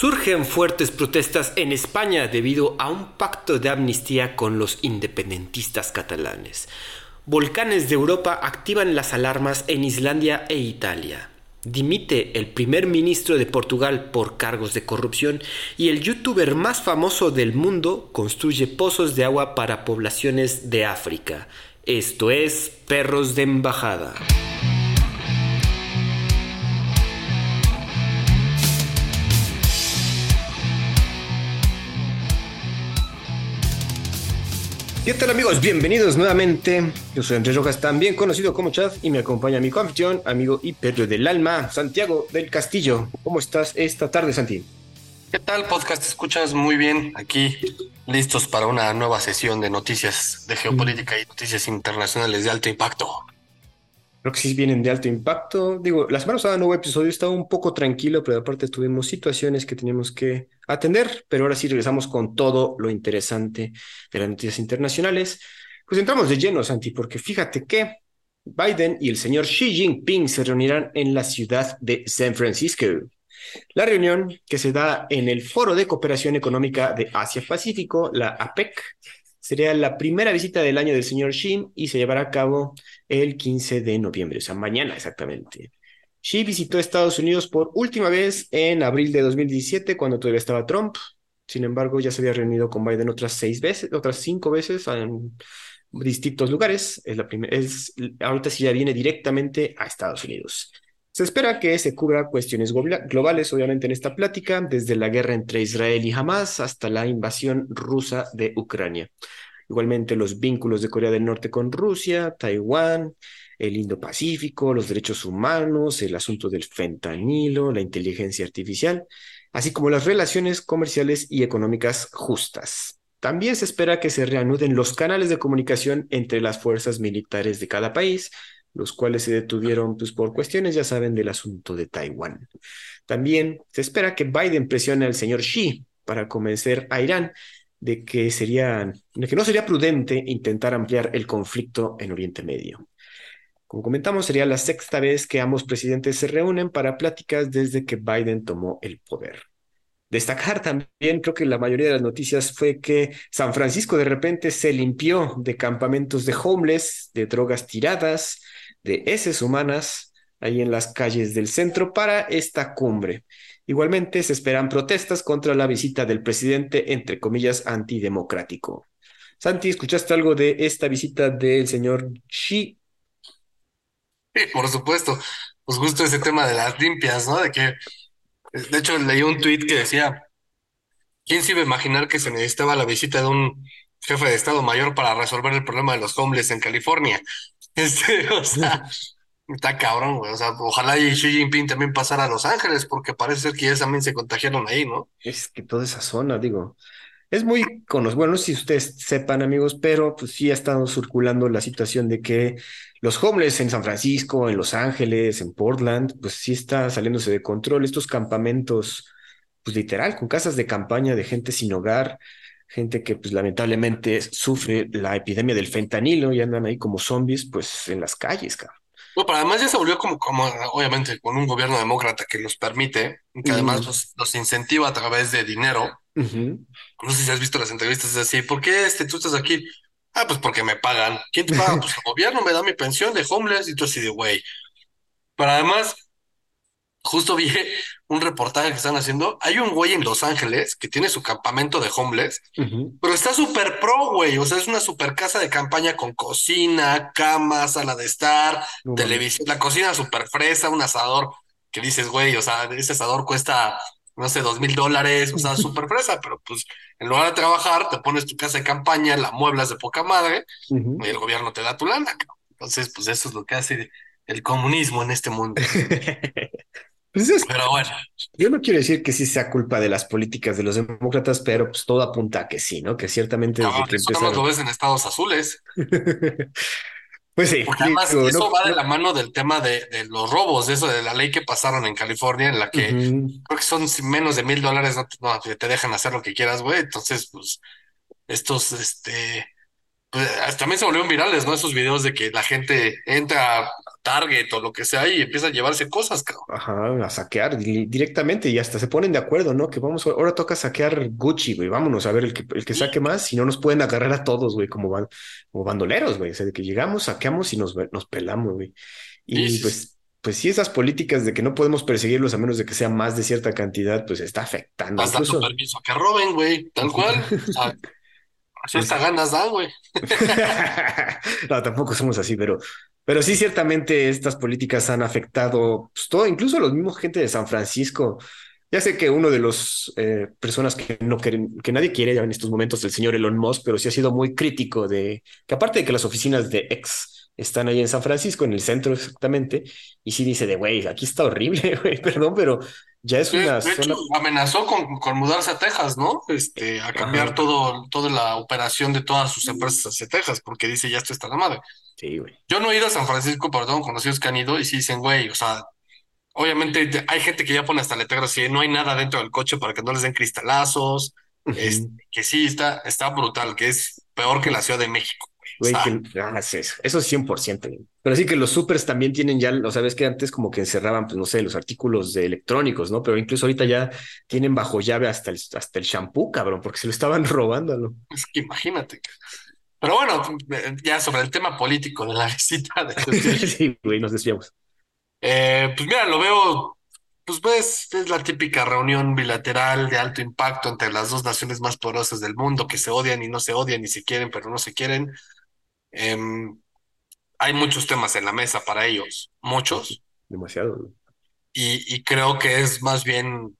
Surgen fuertes protestas en España debido a un pacto de amnistía con los independentistas catalanes. Volcanes de Europa activan las alarmas en Islandia e Italia. Dimite el primer ministro de Portugal por cargos de corrupción y el youtuber más famoso del mundo construye pozos de agua para poblaciones de África. Esto es Perros de Embajada. ¿Qué tal amigos? Bienvenidos nuevamente. Yo soy Andrés Rojas, también conocido como Chad, y me acompaña mi coanfitrión, amigo y perro del alma, Santiago del Castillo. ¿Cómo estás esta tarde, Santi? ¿Qué tal, podcast? escuchas muy bien aquí, listos para una nueva sesión de noticias de geopolítica y noticias internacionales de alto impacto. Creo que sí vienen de alto impacto. Digo, la semana pasada no hubo episodio, estaba un poco tranquilo, pero aparte tuvimos situaciones que teníamos que atender, pero ahora sí regresamos con todo lo interesante de las noticias internacionales. Pues entramos de lleno, Santi, porque fíjate que Biden y el señor Xi Jinping se reunirán en la ciudad de San Francisco. La reunión que se da en el Foro de Cooperación Económica de Asia-Pacífico, la APEC, Sería la primera visita del año del señor Xi y se llevará a cabo el 15 de noviembre, o sea, mañana exactamente. Xi visitó Estados Unidos por última vez en abril de 2017, cuando todavía estaba Trump. Sin embargo, ya se había reunido con Biden otras seis veces, otras cinco veces en distintos lugares. Es la ahorita sí ya viene directamente a Estados Unidos. Se espera que se cubra cuestiones globales, obviamente, en esta plática, desde la guerra entre Israel y Hamas hasta la invasión rusa de Ucrania. Igualmente, los vínculos de Corea del Norte con Rusia, Taiwán, el Indo-Pacífico, los derechos humanos, el asunto del fentanilo, la inteligencia artificial, así como las relaciones comerciales y económicas justas. También se espera que se reanuden los canales de comunicación entre las fuerzas militares de cada país, los cuales se detuvieron pues, por cuestiones, ya saben, del asunto de Taiwán. También se espera que Biden presione al señor Xi para convencer a Irán de que, sería, de que no sería prudente intentar ampliar el conflicto en Oriente Medio. Como comentamos, sería la sexta vez que ambos presidentes se reúnen para pláticas desde que Biden tomó el poder. Destacar también, creo que la mayoría de las noticias fue que San Francisco de repente se limpió de campamentos de homeless, de drogas tiradas, de heces humanas ahí en las calles del centro para esta cumbre. Igualmente se esperan protestas contra la visita del presidente, entre comillas, antidemocrático. Santi, ¿escuchaste algo de esta visita del señor Xi? Sí, por supuesto. Pues justo ese tema de las limpias, ¿no? De que, de hecho, leí un tuit que decía, ¿quién se iba a imaginar que se necesitaba la visita de un jefe de Estado Mayor para resolver el problema de los homeless en California? Este, o sea, está cabrón, güey. O sea, ojalá y Xi Jinping también pasara a Los Ángeles, porque parece ser que ya también se contagiaron ahí, ¿no? Es que toda esa zona, digo, es muy conocido. Bueno, si ustedes sepan, amigos, pero pues sí ha estado circulando la situación de que los homeless en San Francisco, en Los Ángeles, en Portland, pues sí está saliéndose de control. Estos campamentos, pues literal, con casas de campaña de gente sin hogar, gente que pues lamentablemente sufre la epidemia del fentanilo y andan ahí como zombies pues en las calles, cabrón. Bueno, pero además ya se volvió como, como, obviamente, con un gobierno demócrata que los permite, que además los, incentiva a través de dinero. No sé si has visto las entrevistas, es así, ¿por qué este, tú estás aquí? Ah, pues porque me pagan. ¿Quién te paga? Pues el gobierno me da mi pensión de homeless y tú así de güey. Pero además, justo vi un reportaje que están haciendo. Hay un güey en Los Ángeles que tiene su campamento de homeless, pero está súper pro, güey. O sea, es una super casa de campaña con cocina, cama, sala de estar, televisión. La cocina súper fresa, un asador que dices, güey, o sea, ese asador cuesta, no sé, dos mil dólares, o sea, súper fresa, pero pues en lugar de trabajar, te pones tu casa de campaña, la mueblas de poca madre y el gobierno te da tu lana. Entonces, pues eso es lo que hace el comunismo en este mundo. Pues pero bueno. Yo no quiero decir que sí sea culpa de las políticas de los demócratas, pero pues todo apunta a que sí, ¿no? Que ciertamente desde que eso empezaron... lo ves en estados azules. pues sí. Porque además eso va de la mano del tema de, los robos, de eso de la ley que pasaron en California, en la que creo que son menos de mil dólares, no, te dejan hacer lo que quieras, güey. Entonces, pues, estos, este, pues también se volvieron virales, ¿no? Esos videos de que la gente entra Target o lo que sea y empieza a llevarse cosas, cabrón. Ajá, a saquear directamente y hasta se ponen de acuerdo, ¿no? Que vamos, ahora toca saquear Gucci, güey, vámonos a ver el que, el que saque más, si no nos pueden agarrar a todos, güey, como, van, como bandoleros, güey, o sea, de que llegamos, saqueamos y nos, nos pelamos, güey. Y pues, pues sí, esas políticas de que no podemos perseguirlos a menos de que sea más de cierta cantidad, pues está afectando. Estás dando permiso a que roben, güey, tal cual. O sea, así hasta ganas dan, güey. no, tampoco somos así, pero pero sí, ciertamente estas políticas han afectado pues, todo, incluso los mismos gente de San Francisco. Ya sé que uno de los eh, personas que no que nadie quiere ya en estos momentos, el señor Elon Musk, pero sí ha sido muy crítico de que aparte de que las oficinas de X están ahí en San Francisco, en el centro exactamente, y sí dice de, güey, aquí está horrible, güey, perdón, pero ya es una de hecho, amenazó con, con, mudarse a Texas, ¿no? Este, a cambiar todo, toda la operación de todas sus empresas hacia Texas, porque dice, ya esto está la madre. Sí, güey. Yo no he ido a San Francisco, pero tengo conocidos que han ido y sí dicen, güey, o sea, obviamente hay gente que ya pone hasta letreros y no hay nada dentro del coche para que no les den cristalazos, que sí está, está brutal, que es peor que la Ciudad de México. Güey, que, ah, eso, eso es 100%. Pero sí que los supers también tienen ya, lo sabes que antes como que encerraban, pues no sé, los artículos de electrónicos, ¿no? Pero incluso ahorita ya tienen bajo llave hasta el, hasta el shampoo, cabrón, porque se lo estaban robando, ¿no? Es que imagínate. Pero bueno, ya sobre el tema político de la visita de... sí, güey, nos desviamos. Eh, pues mira, lo veo, pues ves, es la típica reunión bilateral de alto impacto entre las dos naciones más poderosas del mundo que se odian y no se odian y se quieren, pero no se quieren. Em, hay muchos temas en la mesa para ellos, muchos. Demasiado. Y, y creo que es más bien,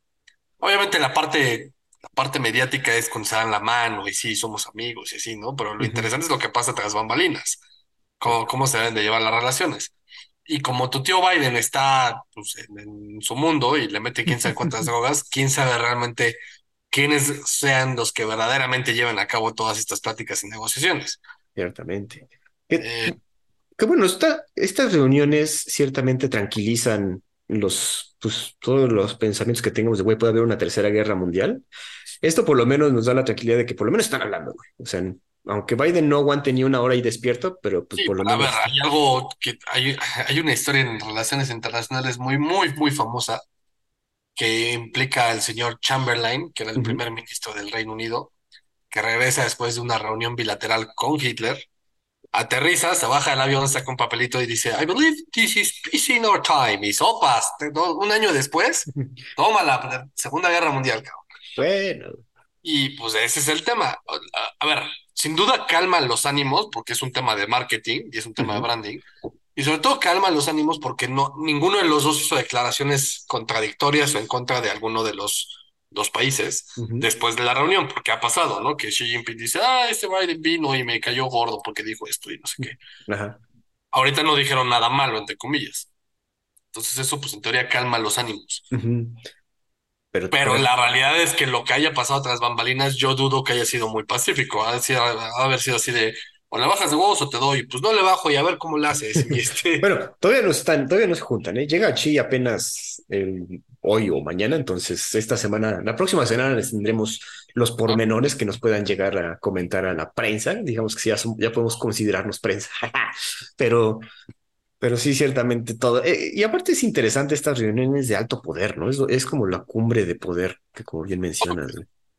obviamente la parte, la parte mediática es cuando se dan la mano y sí, somos amigos y así, ¿no? Pero lo interesante es lo que pasa tras bambalinas, cómo, cómo se deben de llevar las relaciones. Y como tu tío Biden está pues, en, su mundo y le mete quién sabe cuántas drogas, quién sabe realmente quiénes sean los que verdaderamente lleven a cabo todas estas pláticas y negociaciones. Ciertamente. Que, bueno, estas reuniones ciertamente tranquilizan los, pues, todos los pensamientos que tengamos de, güey, puede haber una tercera guerra mundial. Esto por lo menos nos da la tranquilidad de que por lo menos están hablando, güey. O sea, aunque Biden no aguante ni una hora ahí despierto, pero pues por lo menos. A ver, hay algo que hay, hay una historia en relaciones internacionales muy, muy, muy famosa que implica al señor Chamberlain, que era el primer ministro del Reino Unido, que regresa después de una reunión bilateral con Hitler, aterriza, se baja del avión, saca un papelito y dice, I believe this is peace in our time. Y sopas, un año después, toma la Segunda Guerra Mundial, cabrón. Bueno. Y pues ese es el tema. A ver, sin duda calma los ánimos porque es un tema de marketing y es un tema de branding. Y sobre todo calma los ánimos porque no, ninguno de los dos hizo declaraciones contradictorias o en contra de alguno de los dos países después de la reunión, porque ha pasado, ¿no? Que Xi Jinping dice, ah, este Biden vino y me cayó gordo porque dijo esto y no sé qué. Ahorita no dijeron nada malo, entre comillas. Entonces eso, pues en teoría calma los ánimos. Pero, Pero la realidad es que lo que haya pasado tras bambalinas, yo dudo que haya sido muy pacífico. Ha, sido, ha haber sido así de, o le bajas de huevos o te doy, pues no le bajo y a ver cómo le haces. Este bueno, todavía no están, todavía no se juntan, ¿eh? Llega Chi apenas el, hoy o mañana, entonces esta semana, la próxima semana les tendremos los pormenores que nos puedan llegar a comentar a la prensa, digamos que ya, ya podemos considerarnos prensa, pero, pero sí, ciertamente todo. Eh, y aparte es interesante estas reuniones de alto poder, ¿no? Es, es como la cumbre de poder, que como bien mencionas.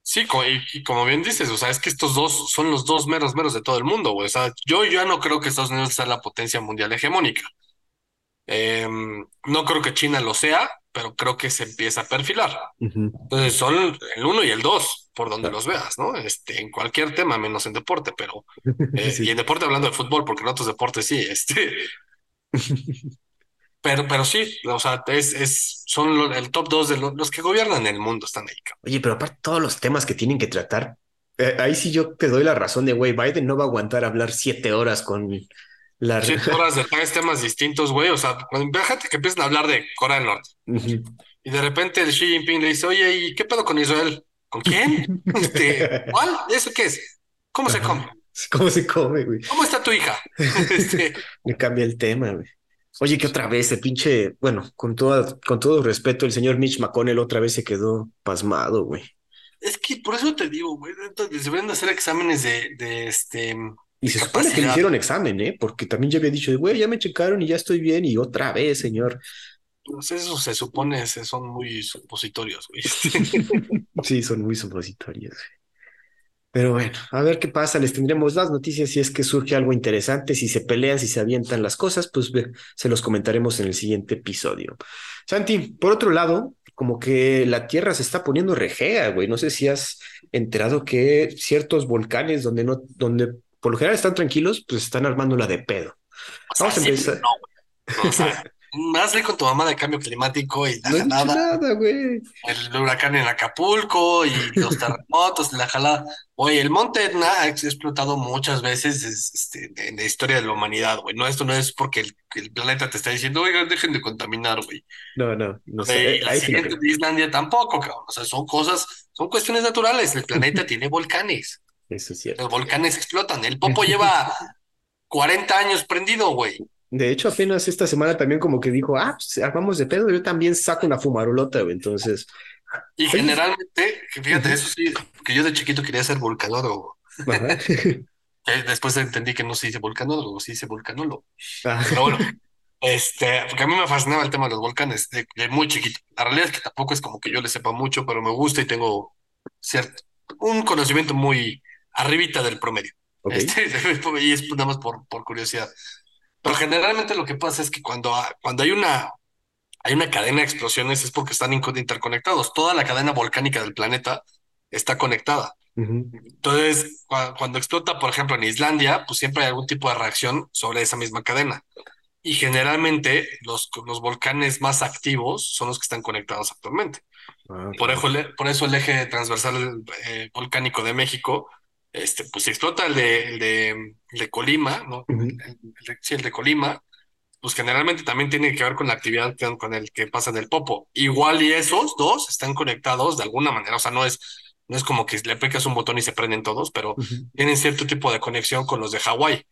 Sí, y, como bien dices, o sea, es que estos dos son los dos meros meros de todo el mundo, güey. O sea, yo ya no creo que Estados Unidos sea la potencia mundial hegemónica. Em, no creo que China lo sea, pero creo que se empieza a perfilar. Entonces son el uno y el dos, por donde los veas, ¿no? Este, en cualquier tema, menos en deporte, pero. Eh, y en deporte hablando de fútbol, porque en otros deportes sí, este. Pero, pero sí, o sea, es, es, son el top dos de los que gobiernan el mundo, están ahí. Oye, pero aparte todos los temas que tienen que tratar, eh, ahí sí yo te doy la razón de, güey, Biden no va a aguantar hablar siete horas con la... Siete horas de tres temas distintos, güey, o sea, fíjate que empiezan a hablar de Corea del Norte. Y de repente el Xi Jinping le dice, oye, ¿y qué pedo con Israel? ¿Con quién? este, ¿Cuál? ¿Eso qué es? ¿Cómo se come? ¿Cómo se come, güey? ¿Cómo está tu hija? este... Me cambia el tema, güey. Oye, que otra vez el pinche, bueno, con todo, con todo respeto, el señor Mitch McConnell otra vez se quedó pasmado, güey. Es que por eso te digo, güey, entonces deberían hacer exámenes de, de este Y se supone que le hicieron examen, ¿eh? Porque también ya había dicho, güey, ya me checaron y ya estoy bien y otra vez, señor. Pues eso se supone, son muy supositorios, güey. sí, son muy supositorios. Pero bueno, a ver qué pasa. Les tendremos las noticias si es que surge algo interesante, si se pelean, si se avientan las cosas, pues se los comentaremos en el siguiente episodio. Santi, por otro lado, como que la Tierra se está poniendo rejea, güey. No sé si has enterado que ciertos volcanes donde no, donde por lo general están tranquilos, pues están armando la de pedo. Vamos a empezar. Hazle con tu mamá de cambio climático y la nada, güey. El huracán en Acapulco y los terremotos, la jalada. Oye, el monte Etna ha explotado muchas veces este, en la historia de la humanidad, güey. No, esto no es porque el, planeta te está diciendo, oigan, dejen de contaminar, güey. No, no, no sé. la siguiente de Islandia tampoco, cabrón. O sea, son cosas, son cuestiones naturales. El planeta tiene volcanes. Eso es cierto. Los volcanes explotan. El Popo lleva 40 años prendido, güey. De hecho, apenas esta semana también como que dijo, ah, pues armamos de pedo, yo también saco una fumarolota, güey. Entonces. Y generalmente, fíjate, eso sí, que yo de chiquito quería ser volcanólogo. Después entendí que no se dice volcanólogo, se dice volcanólogo. Ah. Pero bueno, este, porque a mí me fascinaba el tema de los volcanes, de, muy chiquito. La realidad es que tampoco es como que yo le sepa mucho, pero me gusta y tengo cierto, un conocimiento muy arribita del promedio. Este, y es nada más por, por curiosidad. Pero generalmente lo que pasa es que cuando, cuando hay una hay una cadena de explosiones es porque están interconectados. Toda la cadena volcánica del planeta está conectada. Entonces, cuando explota, por ejemplo, en Islandia, pues siempre hay algún tipo de reacción sobre esa misma cadena. Y generalmente los, los volcanes más activos son los que están conectados actualmente. Ah, por, eso, por eso el eje transversal eh, volcánico de México este, pues explota el de, de, Colima, ¿no? sí, el de Colima, pues generalmente también tiene que ver con la actividad con el que pasa en el Popo. Igual y esos dos están conectados de alguna manera, o sea, no es, no es como que le picas un botón y se prenden todos, pero tienen cierto tipo de conexión con los de Hawái.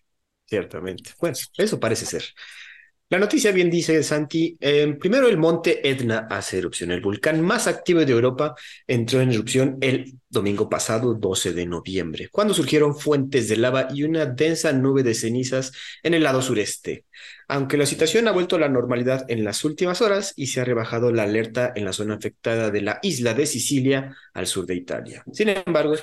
Ciertamente. Bueno, eso parece ser. La noticia bien dice Santi, primero el monte Etna hace erupción. El volcán más activo de Europa entró en erupción el domingo pasado, 12 de noviembre, cuando surgieron fuentes de lava y una densa nube de cenizas en el lado sureste. Aunque la situación ha vuelto a la normalidad en las últimas horas y se ha rebajado la alerta en la zona afectada de la isla de Sicilia al sur de Italia. Sin embargo,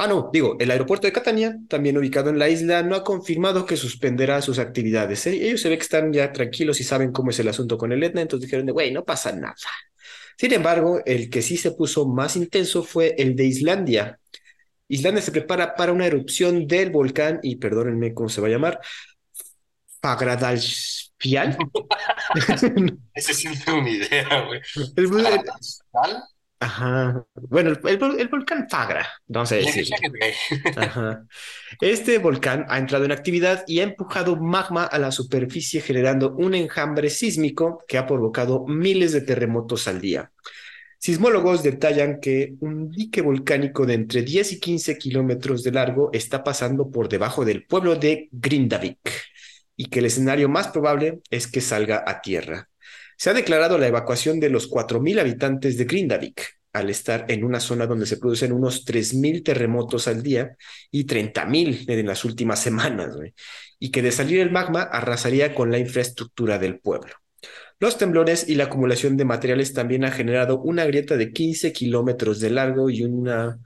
Ah, no, digo, el aeropuerto de Catania, también ubicado en la isla, no ha confirmado que suspenderá sus actividades. ¿eh? Ellos se ve que están ya tranquilos y saben cómo es el asunto con el Etna, entonces dijeron de, güey, no pasa nada. Sin embargo, el que sí se puso más intenso fue el de Islandia. Islandia se prepara para una erupción del volcán, y perdónenme cómo se va a llamar, Fagradalsfjall. Ese sí no tengo ni idea, güey. Ajá. Bueno, el, volcán Fagra, vamos a decir. Ajá. Este volcán ha entrado en actividad y ha empujado magma a la superficie generando un enjambre sísmico que ha provocado miles de terremotos al día. Sismólogos detallan que un dique volcánico de entre 10 y 15 kilómetros de largo está pasando por debajo del pueblo de Grindavik y que el escenario más probable es que salga a tierra. Se ha declarado la evacuación de los 4.000 habitantes de Grindavik, al estar en una zona donde se producen unos 3.000 terremotos al día y 30.000 en las últimas semanas, y que de salir el magma arrasaría con la infraestructura del pueblo. Los temblores y la acumulación de materiales también han generado una grieta de 15 kilómetros de largo y una,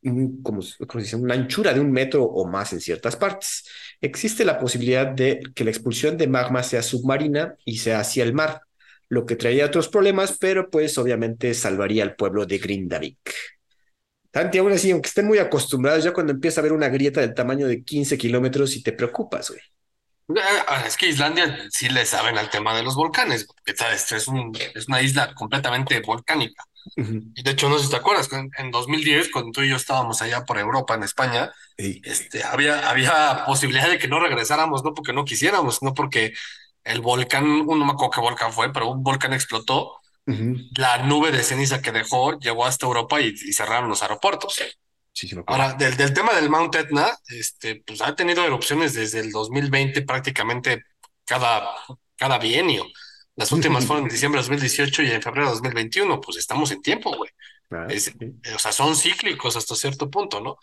dice, una anchura de un metro o más en ciertas partes. Existe la posibilidad de que la expulsión de magma sea submarina y sea hacia el mar, lo que traería otros problemas, pero pues obviamente salvaría al pueblo de Grindavik. Tanti, aún así, aunque estén muy acostumbrados, ya cuando empieza a haber una grieta del tamaño de 15 kilómetros y te preocupas, güey. Ah, es que Islandia sí le saben al tema de los volcanes, porque ¿sabes? Es, es una isla completamente volcánica. Y de hecho, no sé si te acuerdas, en, 2010, cuando tú y yo estábamos allá por Europa, en España, este, había, había posibilidad de que no regresáramos, no porque no quisiéramos, no porque el volcán, no me acuerdo qué volcán fue, pero un volcán explotó. La nube de ceniza que dejó llegó hasta Europa y, cerraron los aeropuertos. Sí, sí Ahora, del, del, tema del Mount Etna, este, pues ha tenido erupciones desde el 2020 prácticamente cada, cada bienio. Las últimas fueron en diciembre de 2018 y en febrero de 2021. Pues estamos en tiempo, güey. Ah, o sea, son cíclicos hasta cierto punto, ¿no?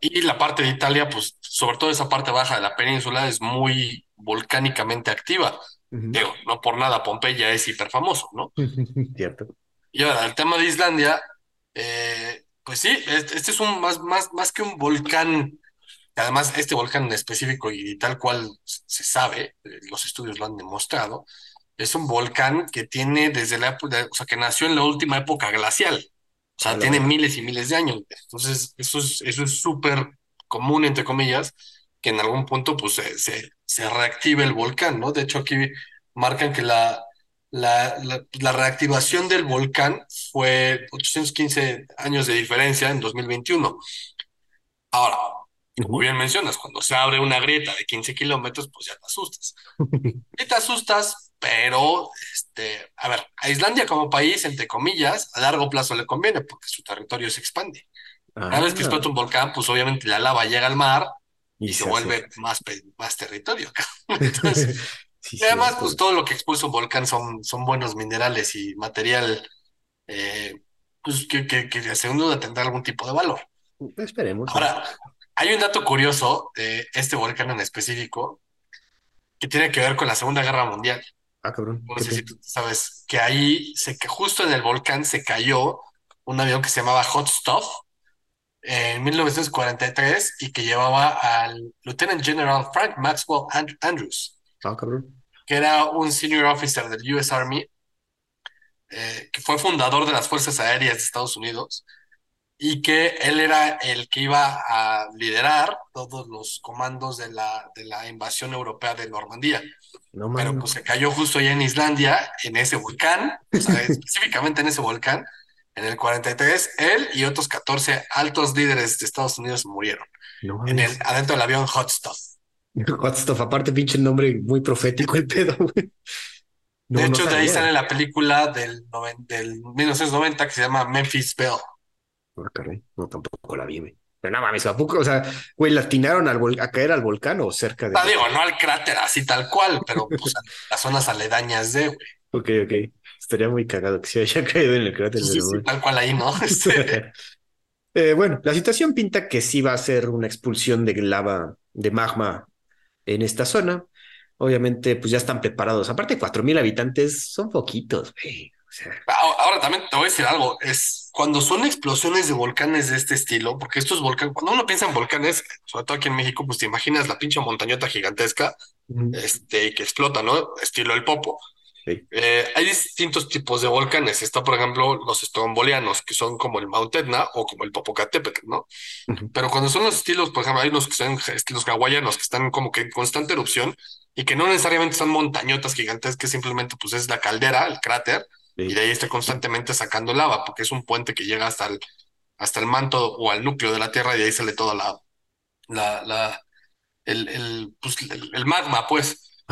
Y la parte de Italia, pues, sobre todo esa parte baja de la península, es muy volcánicamente activa. Digo, no por nada, Pompeya es hiper famoso, ¿no? Cierto. Y ahora, el tema de Islandia, eh, pues sí, este es un más, más, más que un volcán Además, este volcán en específico y tal cual se sabe, eh, los estudios lo han demostrado, es un volcán que tiene desde la época, o sea, que nació en la última época glacial. O sea, tiene miles y miles de años. Entonces, eso es eso es súper común, entre comillas, que en algún punto pues se, se, reactive el volcán, ¿no? De hecho, aquí marcan que la, la, la, reactivación del volcán fue 815 años de diferencia en 2021. Ahora, como bien mencionas, cuando se abre una grieta de 15 kilómetros, pues ya te asustas. y te asustas, pero, este, a ver, a Islandia como país, entre comillas, a largo plazo le conviene porque su territorio se expande. Cada vez que ah. explota un volcán, pues obviamente la lava llega al mar y, se, vuelve más, más territorio. Entonces, y además, pues todo lo que expulsa un volcán son, son buenos minerales y material, eh, pues que, que, que según duda tendrá algún tipo de valor. Esperemos. Ahora, hay un dato curioso de este volcán en específico que tiene que ver con la Segunda Guerra Mundial. Ah, cabrón. No sé si tú sabes que ahí, se, que justo en el volcán se cayó un avión que se llamaba Hot Stuff en 1943 y que llevaba al Lieutenant General Frank Maxwell Andrews. Ah, cabrón. Que era un senior officer del US Army, eh, que fue fundador de las Fuerzas Aéreas de Estados Unidos y que él era el que iba a liderar todos los comandos de la, de la invasión europea de Normandía. No, Pero pues se cayó justo allá en Islandia, en ese volcán, o sea, específicamente en ese volcán, en el 43, él y otros 14 altos líderes de Estados Unidos murieron. en el, adentro del avión Hot Stuff. Hot Stuff, aparte pinche nombre muy profético el pedo, de hecho, de ahí sale la película del, del 1990 que se llama Memphis Belle. No, no, tampoco la vi, güey. Pero no mames, ¿a poco? O sea, güey, ¿latinaron al a caer al volcán o cerca de...? No, digo, no al cráter así tal cual, pero pues las zonas aledañas de, güey. Ok, ok. Estaría muy cagado que se haya caído en el cráter. Sí, sí, tal cual ahí, ¿no? Eh, bueno, la situación pinta que sí va a ser una expulsión de lava, de magma en esta zona. Obviamente, pues ya están preparados. Aparte, cuatro mil habitantes son poquitos, güey. Ahora también te voy a decir algo, es cuando son explosiones de volcanes de este estilo, porque estos volcanes, cuando uno piensa en volcanes, sobre todo aquí en México, pues te imaginas la pinche montañota gigantesca, este, que explota, ¿no? Estilo el Popo. Eh, hay distintos tipos de volcanes. Está, por ejemplo, los estrombolianos, que son como el Mount Etna o como el Popocatépetl, ¿no? Pero cuando son los estilos, por ejemplo, hay unos que son estilos hawaianos, que están como que en constante erupción y que no necesariamente son montañotas gigantes, que simplemente pues es la caldera, el cráter, y de ahí está constantemente sacando lava, porque es un puente que llega hasta el, hasta el manto o al núcleo de la Tierra y de ahí sale toda la, la, la el, el, pues, el, magma, pues.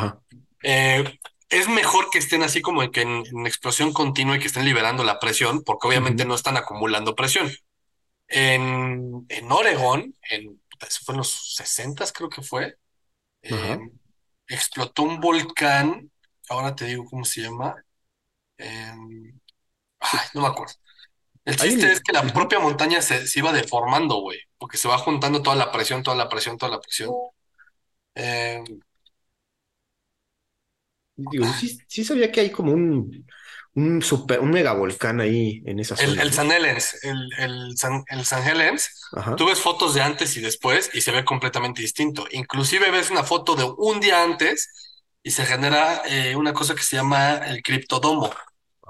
Eh, es mejor que estén así como que en, explosión continua y que estén liberando la presión, porque obviamente no están acumulando presión. En, en Oregón, en, eso fue en los 60 creo que fue, eh, explotó un volcán, ahora te digo cómo se llama, Em, no me acuerdo. El chiste es que la propia montaña se, iba deformando, güey, porque se va juntando toda la presión, toda la presión, toda la presión. Em, Digo, sí, sabía que hay como un, un super, un megavolcán ahí en esa zona. El, San Helens, el, el, San, el San Helens, tú ves fotos de antes y después y se ve completamente distinto. Inclusive ves una foto de un día antes y se genera eh, una cosa que se llama el criptodomo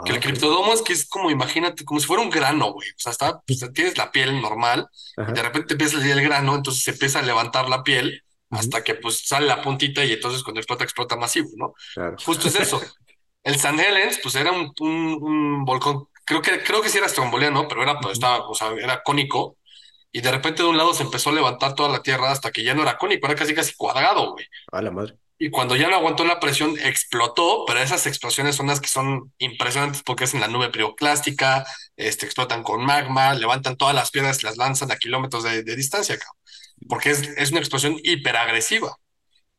que el criptodomo es que es como, imagínate, como si fuera un grano, güey. O sea, está, pues, tienes la piel normal, y de repente empieza a salir el grano, entonces se empieza a levantar la piel hasta que pues sale la puntita y entonces cuando explota, explota masivo, ¿no? Justo es eso. el San Helens, pues era un, un, volcán, creo que, creo que sí era estromboliano, pero era, pues, estaba, o sea, era cónico. Y de repente de un lado se empezó a levantar toda la tierra hasta que ya no era cónico, era casi casi cuadrado, güey. A la madre y cuando ya no aguantó la presión explotó, pero esas explosiones son las que son impresionantes porque es en la nube piroclástica, este, explotan con magma, levantan todas las piedras y las lanzan a kilómetros de, distancia, porque es, es, una explosión hiperagresiva.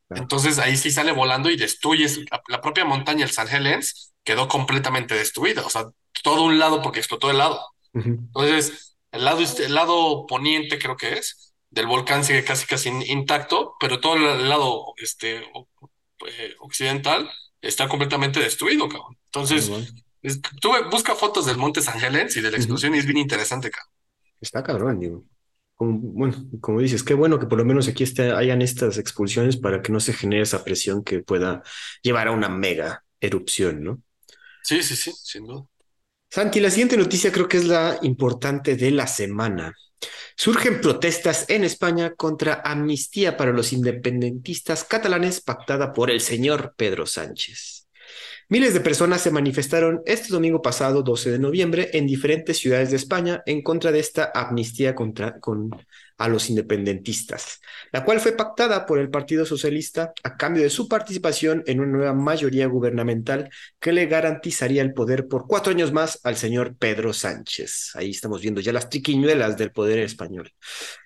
Entonces ahí sí sale volando y destruye la, propia montaña, el San Helens, quedó completamente destruida, o sea, todo un lado porque explotó el lado. Entonces, el lado, el lado poniente creo que es, del volcán sigue casi casi intacto, pero todo el lado este, eh, occidental está completamente destruido, cabrón. Entonces, busca fotos del Monte San Helens y de la explosión y es bien interesante, cabrón. Está cabrón, digo. Como, bueno, como dices, qué bueno que por lo menos aquí esté, hayan estas expulsiones para que no se genere esa presión que pueda llevar a una mega erupción, ¿no? Sí, sí, sí, sin duda. Santi, la siguiente noticia creo que es la importante de la semana. Surgen protestas en España contra amnistía para los independentistas catalanes pactada por el señor Pedro Sánchez. Miles de personas se manifestaron este domingo pasado, 12 de noviembre, en diferentes ciudades de España en contra de esta amnistía contra, con, a los independentistas, la cual fue pactada por el Partido Socialista a cambio de su participación en una nueva mayoría gubernamental que le garantizaría el poder por cuatro años más al señor Pedro Sánchez. Ahí estamos viendo ya las triquiñuelas del poder español.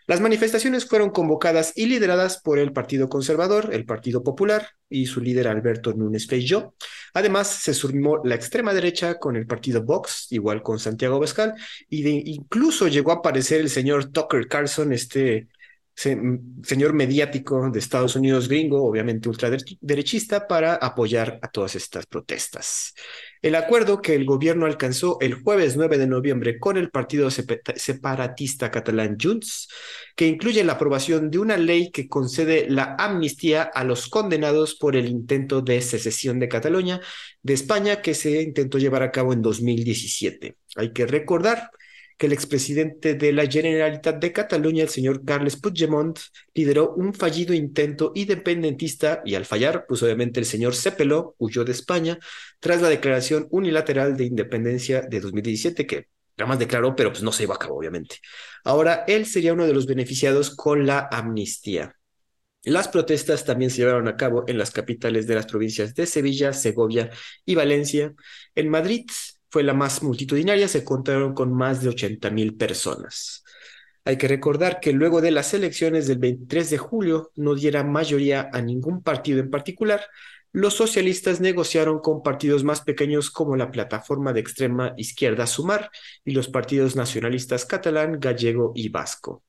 Las manifestaciones fueron convocadas y lideradas por el Partido Conservador, el Partido Popular y su líder Alberto Núñez Feijóo. Además, se sumó la extrema derecha con el partido Vox, igual con Santiago Bascal, y incluso llegó a aparecer el señor Tucker Carlson, este señor mediático de Estados Unidos gringo, obviamente ultraderechista, para apoyar a todas estas protestas. El acuerdo que el gobierno alcanzó el jueves 9 de noviembre con el partido separatista catalán Junts, que incluye la aprobación de una ley que concede la amnistía a los condenados por el intento de secesión de Cataluña de España que se intentó llevar a cabo en 2017. Hay que recordar que el expresidente de la Generalitat de Cataluña, el señor Carles Puigdemont, lideró un fallido intento independentista y al fallar, pues obviamente el señor Cepelo huyó de España tras la declaración unilateral de independencia de 2017 que más declaró, pero pues no se iba a cabo, obviamente. Ahora él sería uno de los beneficiados con la amnistía. Las protestas también se llevaron a cabo en las capitales de las provincias de Sevilla, Segovia y Valencia. En Madrid, la más multitudinaria, se contaron con más de 80 mil personas. Hay que recordar que luego de las elecciones del 23 de julio no diera mayoría a ningún partido en particular, los socialistas negociaron con partidos más pequeños como la plataforma de extrema izquierda Sumar y los partidos nacionalistas catalán, gallego y vasco.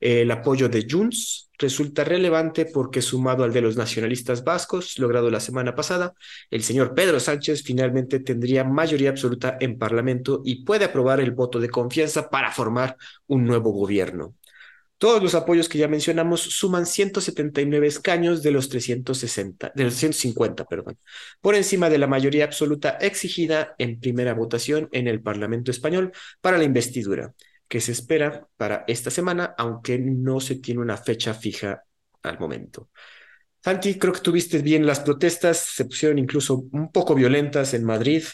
El apoyo de Junts resulta relevante porque sumado al de los nacionalistas vascos, logrado la semana pasada, el señor Pedro Sánchez finalmente tendría mayoría absoluta en Parlamento y puede aprobar el voto de confianza para formar un nuevo gobierno. Todos los apoyos que ya mencionamos suman 179 escaños de los 360, de los 150, perdón, por encima de la mayoría absoluta exigida en primera votación en el Parlamento español para la investidura que se espera para esta semana, aunque no se tiene una fecha fija al momento. Santi, creo que tuviste bien las protestas, se pusieron incluso un poco violentas en Madrid,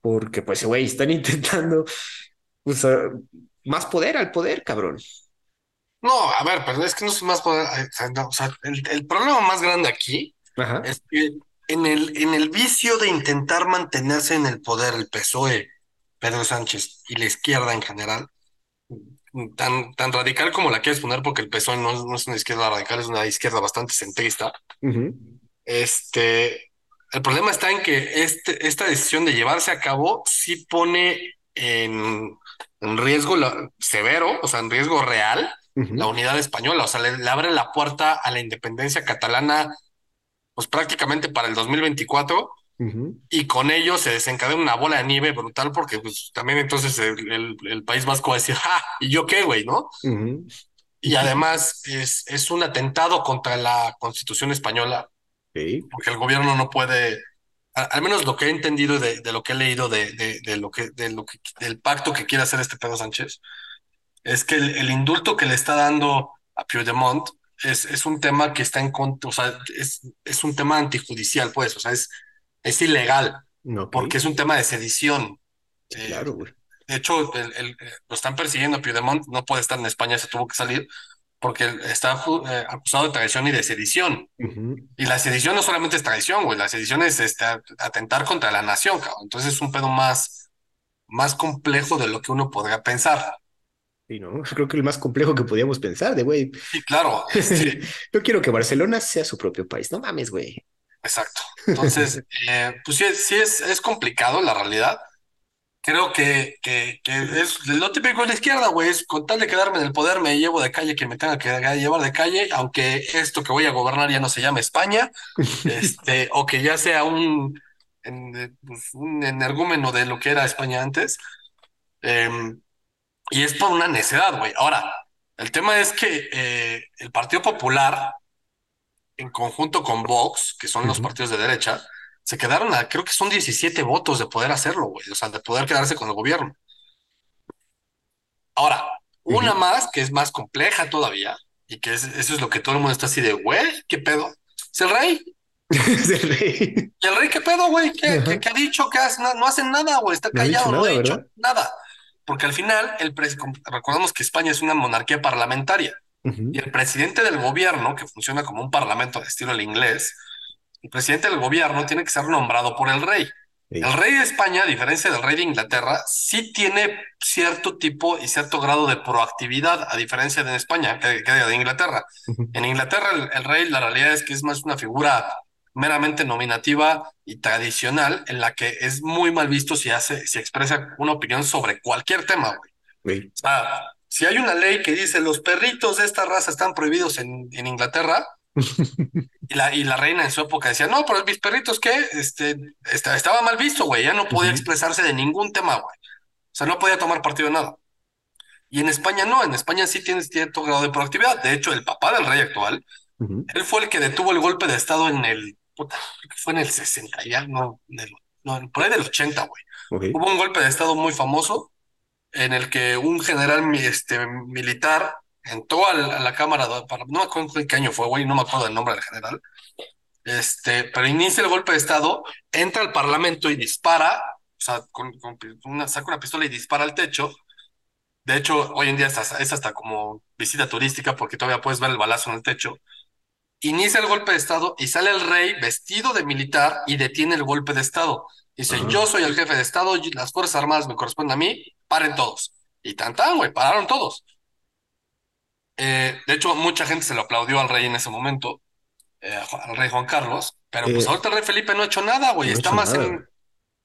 porque pues, güey, están intentando pues, más poder al poder, cabrón. No, a ver, pero es que no es más poder. O sea, el, problema más grande aquí es que en el, en el vicio de intentar mantenerse en el poder el PSOE, Pedro Sánchez y la izquierda en general, tan, tan radical como la quieres poner, porque el PSOE no, es una izquierda radical, es una izquierda bastante centrista. Este, el problema está en que este, esta decisión de llevarse a cabo sí pone en, riesgo severo, o sea, en riesgo real, la unidad española. O sea, le, abre la puerta a la independencia catalana, pues prácticamente para el 2024 y con ello se desencadena una bola de nieve brutal porque pues también entonces el, el, País Vasco va a decir. ¿Y yo qué, güey? ¿No? Y además es, es un atentado contra la Constitución española, porque el gobierno no puede, al, menos lo que he entendido de, de lo que he leído de, de, de, lo que, de lo que, del pacto que quiere hacer este Pedro Sánchez, es que el, el indulto que le está dando a Puigdemont es, es un tema que está en contra, o sea, es, es un tema antijudicial, pues, o sea, es es ilegal, porque es un tema de sedición. Eh, claro, De hecho, lo están persiguiendo a Piedmont, no puede estar en España, se tuvo que salir, porque está eh, acusado de traición y de sedición. Y la sedición no solamente es traición, güey, la sedición es este, atentar contra la nación, cabrón. Entonces es un pedo más, más complejo de lo que uno podría pensar. Sí, no, creo que el más complejo que podíamos pensar, de güey. Sí, claro. Yo quiero que Barcelona sea su propio país, no mames, güey. Exacto. Entonces, eh, pues sí, sí es, es complicado la realidad, creo que, que, que, es lo típico de la izquierda, güey, es con tal de quedarme en el poder me llevo de calle que me tenga que llevar de calle, aunque esto que voy a gobernar ya no se llame España, este, o que ya sea un, pues, un energúmeno de lo que era España antes. Em, y es por una necedad, güey. Ahora, el tema es que eh, el Partido Popular, en conjunto con Vox, que son los partidos de derecha, se quedaron a, creo que son 17 votos de poder hacerlo, güey, o sea, de poder quedarse con el gobierno. Ahora, una más, que es más compleja todavía, y que es, eso es lo que todo el mundo está así de, güey, ¿qué pedo? Es el rey. es el rey. ¿Y el rey qué pedo, güey? ¿Qué, ha dicho? ¿Qué hace? No, hacen nada, güey, está callado, no, ha dicho nada. Porque al final, el recordamos que España es una monarquía parlamentaria, y el presidente del gobierno, que funciona como un parlamento de estilo el inglés, el presidente del gobierno tiene que ser nombrado por el rey. El rey de España, a diferencia del rey de Inglaterra, sí tiene cierto tipo y cierto grado de proactividad, a diferencia de España, que, de Inglaterra. En Inglaterra, el, rey, la realidad es que es más una figura meramente nominativa y tradicional, en la que es muy mal visto si hace, si expresa una opinión sobre cualquier tema, güey. O sea, si hay una ley que dice los perritos de esta raza están prohibidos en, en Inglaterra, y la, y la reina en su época decía, no, pero mis perritos, ¿qué? Este, estaba mal visto, güey, ya no podía expresarse de ningún tema, güey. O sea, no podía tomar partido de nada. Y en España no, en España sí tienes cierto grado de proactividad. De hecho, el papá del rey actual, él fue el que detuvo el golpe de Estado en el, puta, fue en el 60 ya, no, no por ahí del 80, güey. Hubo un golpe de Estado muy famoso en el que un general este, militar entró a la, Cámara, para, no me acuerdo qué año fue, güey, no me acuerdo el nombre del general, este, pero inicia el golpe de Estado, entra al Parlamento y dispara, o sea, con, una, saca una pistola y dispara al techo. De hecho, hoy en día es hasta, es hasta como visita turística porque todavía puedes ver el balazo en el techo. Inicia el golpe de Estado y sale el rey vestido de militar y detiene el golpe de Estado. Dice, yo soy el jefe de Estado, las Fuerzas Armadas me corresponden a mí, paren todos. Y tan tan, güey, pararon todos. Eh, de hecho, mucha gente se lo aplaudió al rey en ese momento, eh, al rey Juan Carlos, pero pues eh, ahorita el rey Felipe no ha hecho nada, güey. está, más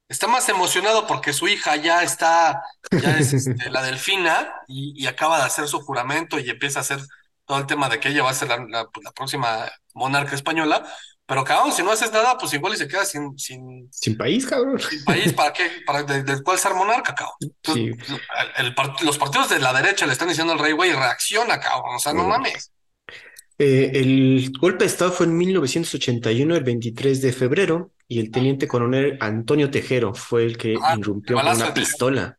está más emocionado porque su hija ya está, ya es este, la delfina y, acaba de hacer su juramento y empieza a hacer todo el tema de que ella va a ser la próxima monarca española. Pero cabrón, si no haces nada, pues igual y se queda sin, sin, sin país, cabrón. Sin país, ¿para qué? ¿Para del cual ser monarca, cabrón? Sí. los partidos de la derecha le están diciendo al rey, güey, reacciona, cabrón. O sea, no mames. Eh, el golpe de Estado fue en 1981, el 23 de febrero, y el teniente coronel Antonio Tejero fue el que ah, irrumpió con una pistola.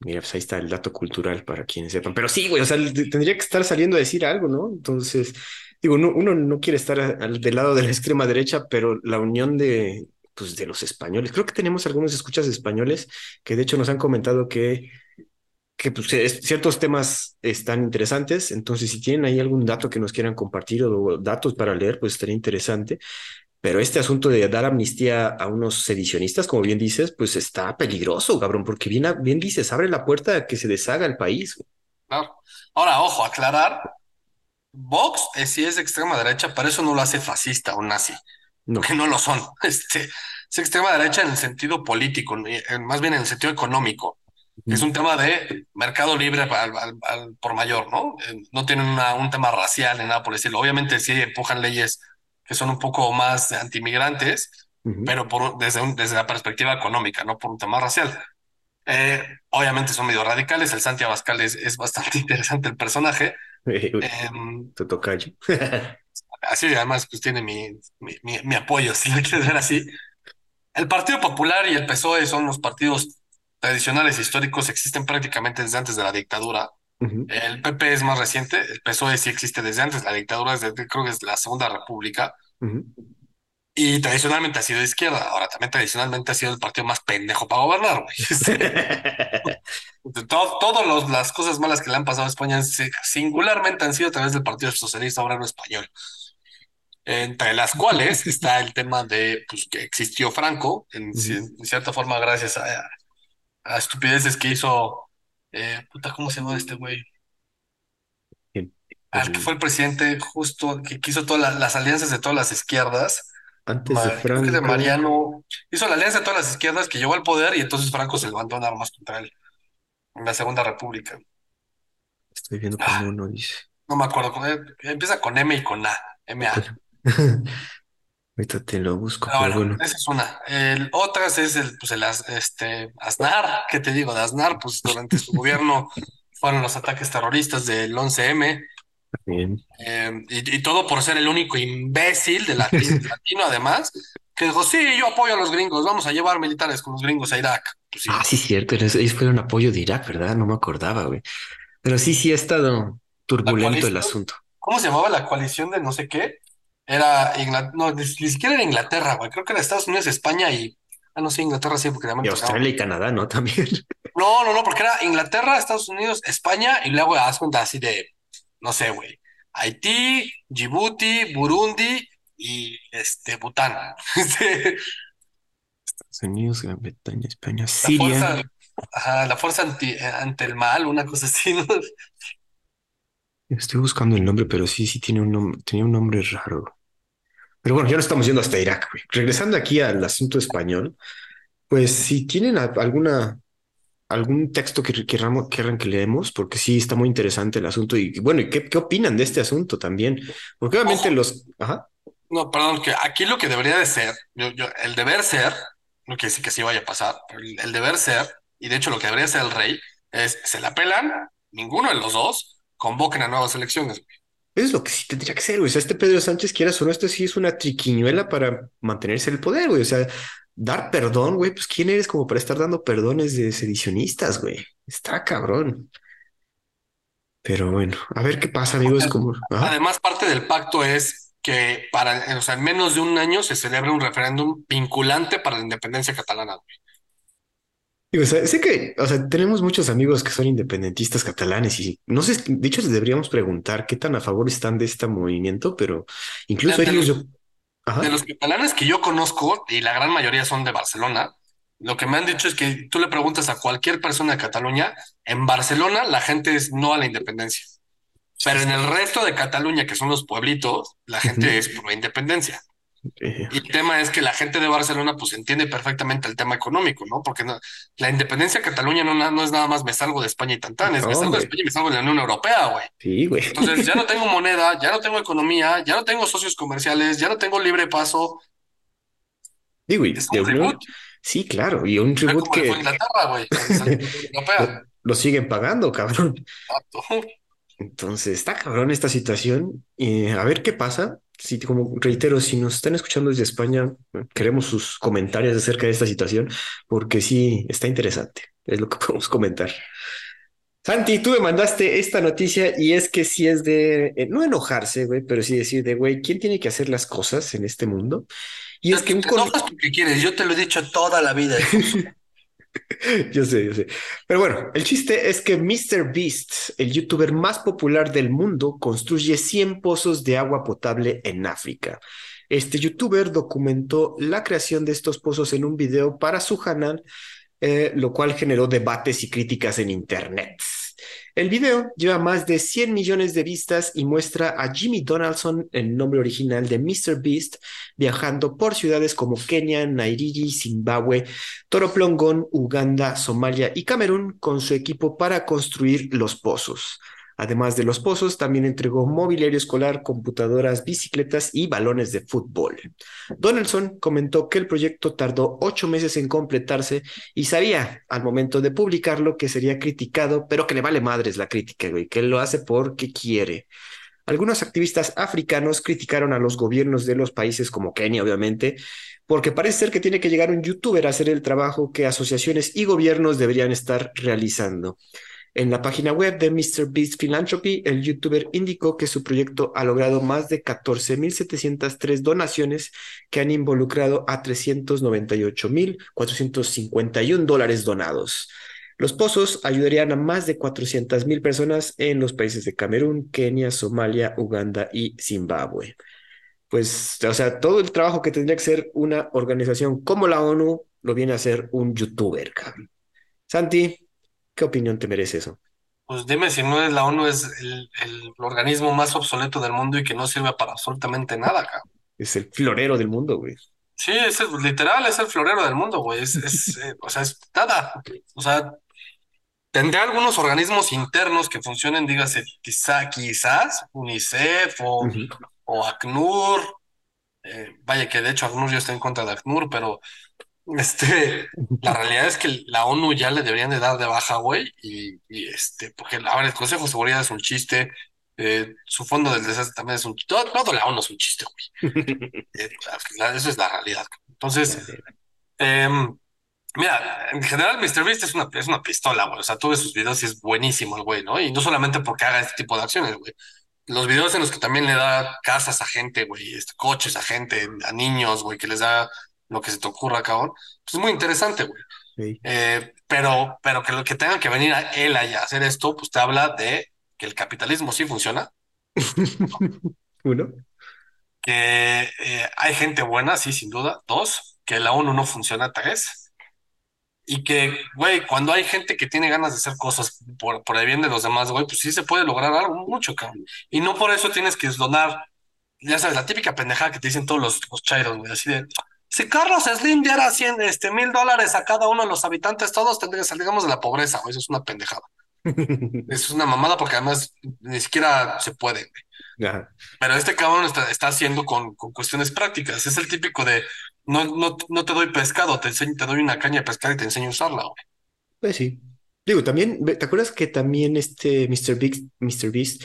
Mira, pues ahí está el dato cultural para quienes sepan. Pero sí, güey, o sea, tendría que estar saliendo a decir algo, ¿no? Entonces, digo, uno no quiere estar al, del lado de la extrema derecha, pero la unión de, pues, de los españoles, creo que tenemos algunos escuchas españoles que de hecho nos han comentado que, que pues, ciertos temas están interesantes, entonces si tienen ahí algún dato que nos quieran compartir o datos para leer, pues estaría interesante. Pero este asunto de dar amnistía a unos sedicionistas, como bien dices, pues está peligroso, cabrón, porque bien, bien dices, abre la puerta a que se deshaga el país. Ahora, ojo, aclarar, Vox es, sí es extrema derecha, pero eso no lo hace fascista o nazi, no. que no lo son. Este, es extrema derecha en el sentido político, más bien en el sentido económico. Es un tema de mercado libre por mayor, ¿no? Eh, no tienen un tema racial ni nada por decirlo. Obviamente sí empujan leyes que son un poco más antimigrantes, pero por, desde, desde la perspectiva económica, no por un tema racial. Eh, obviamente son medio radicales. El Santiago Abascal es, es bastante interesante el personaje, Em, tu tocayo. así, además, pues tiene mi, mi, apoyo, si lo quieres ver así. El Partido Popular y el PSOE son los partidos tradicionales históricos, existen prácticamente desde antes de la dictadura. El PP es más reciente, el PSOE sí existe desde antes, la dictadura desde, creo que es la Segunda República. Y tradicionalmente ha sido de izquierda, ahora también tradicionalmente ha sido el partido más pendejo para gobernar, güey. Todas las cosas malas que le han pasado a España singularmente han sido a través del Partido Socialista Obrero Español. Entre las cuales está el tema de pues, que existió Franco, en, cierta forma, gracias a, estupideces que hizo. Eh, puta, ¿cómo se llama este güey? Al que fue el presidente justo que quiso todas las alianzas de todas las izquierdas Antes de creo que de Franco. Mariano. Hizo la alianza de todas las izquierdas que llegó al poder y entonces Franco se levantó en armas contra él. En la Segunda República. Estoy viendo cómo no dice. No me acuerdo. Empieza con M y con A. M A. Ahorita te lo busco, pero, pero bueno. Esa es una. El, otras es el, pues el este, Aznar, ¿qué te digo de Aznar? Pues durante su gobierno fueron los ataques terroristas del 11M. Eh, y, y, todo por ser el único imbécil de latino, latino, además, que dijo, sí, yo apoyo a los gringos, vamos a llevar militares con los gringos a Irak. Pues sí. Ah, sí, cierto, ellos fueron apoyo de Irak, ¿verdad? No me acordaba, güey. Pero sí, sí ha estado turbulento el asunto. ¿Cómo se llamaba la coalición de no sé qué? Era Inglaterra, no, ni, siquiera era Inglaterra, güey. Creo que era Estados Unidos, España y. Ah, no sé, Inglaterra sí, porque Y Australia y Canadá, ¿no? También. No, no, no, porque era Inglaterra, Estados Unidos, España y luego haz cuenta así de, no sé, güey. Haití, Djibouti, Burundi y este Bután. Estados Unidos, Gran Bretaña, España, Siria. La fuerza, ajá, la fuerza anti, ante el mal, una cosa así, ¿no? Estoy buscando el nombre, pero sí, sí tiene un nombre, tenía un nombre raro. Pero bueno, ya no estamos yendo hasta Irak, güey. Regresando aquí al asunto español, pues si tienen alguna algún texto que querramos querran que leemos, porque sí está muy interesante el asunto. Y bueno, ¿y qué, qué opinan de este asunto también? Porque obviamente Ojo. los. Ajá. No, perdón, que aquí lo que debería de ser, yo, yo, el deber ser, no quiere decir que sí vaya a pasar, pero el, el deber ser, y de hecho lo que debería ser el rey, es se la pelan, ninguno de los dos, convoquen a nuevas elecciones. Eso es lo que sí tendría que ser, güey. O sea, este Pedro Sánchez, quieras o no, esto sí es una triquiñuela para mantenerse en el poder, güey. O sea, dar perdón, güey, pues ¿quién eres como para estar dando perdones de sedicionistas, güey? Está cabrón. Pero bueno, a ver qué pasa, amigos. Como... Ajá. Además, parte del pacto es que para, o sea, en menos de un año se celebre un referéndum vinculante para la independencia catalana, güey. O sea, sé que, o sea, tenemos muchos amigos que son independentistas catalanes y no sé, de hecho les deberíamos preguntar qué tan a favor están de este movimiento, pero incluso ellos... los, yo... Ajá. de los catalanes que yo conozco, y la gran mayoría son de Barcelona, lo que me han dicho es que tú le preguntas a cualquier persona de Cataluña, en Barcelona la gente es no a la independencia, pero en el resto de Cataluña, que son los pueblitos, la gente uh -huh. es pro independencia. Y el tema es que la gente de Barcelona pues entiende perfectamente el tema económico, ¿no? Porque no, la independencia de Cataluña no, no, es nada más me salgo de España y tantanes, no, me salgo de España y me salgo de la Unión Europea, güey. Sí, güey. Entonces ya no tengo moneda, ya no tengo economía, ya no tengo socios comerciales, ya no tengo libre paso. Sí, güey. Es. Sí, claro, y un tribut que... Inglaterra, güey. lo, lo siguen pagando, cabrón. Exacto. Entonces, está cabrón esta situación. Y a ver qué pasa. Si, como reitero, si nos están escuchando desde España, queremos sus comentarios acerca de esta situación, porque sí, está interesante. Es lo que podemos comentar. Santi, tú me mandaste esta noticia y es que sí es de, eh, no enojarse, güey, pero sí decir de, güey, ¿quién tiene que hacer las cosas en este mundo? Y es que un... Enojas porque quieres, yo te lo he dicho toda la vida. yo sé, yo sé. Pero bueno, el chiste es que Mr. Beast, el youtuber más popular del mundo, construye 100 pozos de agua potable en África. Este youtuber documentó la creación de estos pozos en un video para su canal, eh, lo cual generó debates y críticas en Internet. El video lleva más de 100 millones de vistas y muestra a Jimmy Donaldson, el nombre original de Mr. Beast, viajando por ciudades como Kenia, Nairobi, Zimbabue, Toroplongón, Uganda, Somalia y Camerún con su equipo para construir los pozos. Además de los pozos, también entregó mobiliario escolar, computadoras, bicicletas y balones de fútbol. Donaldson comentó que el proyecto tardó ocho meses en completarse y sabía al momento de publicarlo que sería criticado, pero que le vale madres la crítica, güey, que él lo hace porque quiere. Algunos activistas africanos criticaron a los gobiernos de los países como Kenia, obviamente, porque parece ser que tiene que llegar un youtuber a hacer el trabajo que asociaciones y gobiernos deberían estar realizando. En la página web de Mr. Beast Philanthropy, el youtuber indicó que su proyecto ha logrado más de 14.703 donaciones que han involucrado a 398.451 dólares donados. Los pozos ayudarían a más de 400.000 personas en los países de Camerún, Kenia, Somalia, Uganda y Zimbabue. Pues, o sea, todo el trabajo que tendría que ser una organización como la ONU lo viene a hacer un youtuber. Santi, ¿Qué opinión te merece eso? Pues dime si no es la ONU es el, el, organismo más obsoleto del mundo y que no sirve para absolutamente nada, cabrón. Es el florero del mundo, güey. Sí, es el, literal, es el florero del mundo, güey. Es, es eh, o sea, es nada. O sea, tendrá algunos organismos internos que funcionen, dígase, quizá, quizás, UNICEF o, o ACNUR. Eh, vaya que de hecho ACNUR ya está en contra de ACNUR, pero este, la realidad es que la ONU ya le deberían de dar de baja, güey, y, y, este, porque, a ver, el Consejo de Seguridad es un chiste, eh, su fondo del desastre también es un chiste, todo, todo, la ONU es un chiste, güey. eh, eso es la realidad. Entonces, eh, mira, en general MrBeast es una, es una pistola, güey, o sea, tú ves sus videos y es buenísimo el güey, ¿no? Y no solamente porque haga este tipo de acciones, güey. Los videos en los que también le da casas a gente, güey, este, coches a gente, a niños, güey, que les da lo que se te ocurra, cabrón. Pues es muy interesante, güey. Sí. Eh, pero, pero que lo que tenga que venir a él allá a hacer esto, pues te habla de que el capitalismo sí funciona. Uno. Que eh, hay gente buena, sí, sin duda. Dos, que la ONU no funciona. Tres. Y que, güey, cuando hay gente que tiene ganas de hacer cosas por, por el bien de los demás, güey, pues sí se puede lograr algo mucho, cabrón. Y no por eso tienes que donar, ya sabes, la típica pendejada que te dicen todos los, los chairos, güey, así de, si Carlos Slim diera 100, este, mil dólares a cada uno de los habitantes, todos tendríamos que salir de la pobreza, güey. Eso es una pendejada. Es una mamada porque además ni siquiera se puede. Ajá. Pero este cabrón está, está haciendo con, con, cuestiones prácticas. Es el típico de no, no, no te doy pescado, te, enseño, te doy una caña de pescar y te enseño a usarla, güey. Pues sí. Digo, también, ¿te acuerdas que también este Mr. Beast, Mr. Beast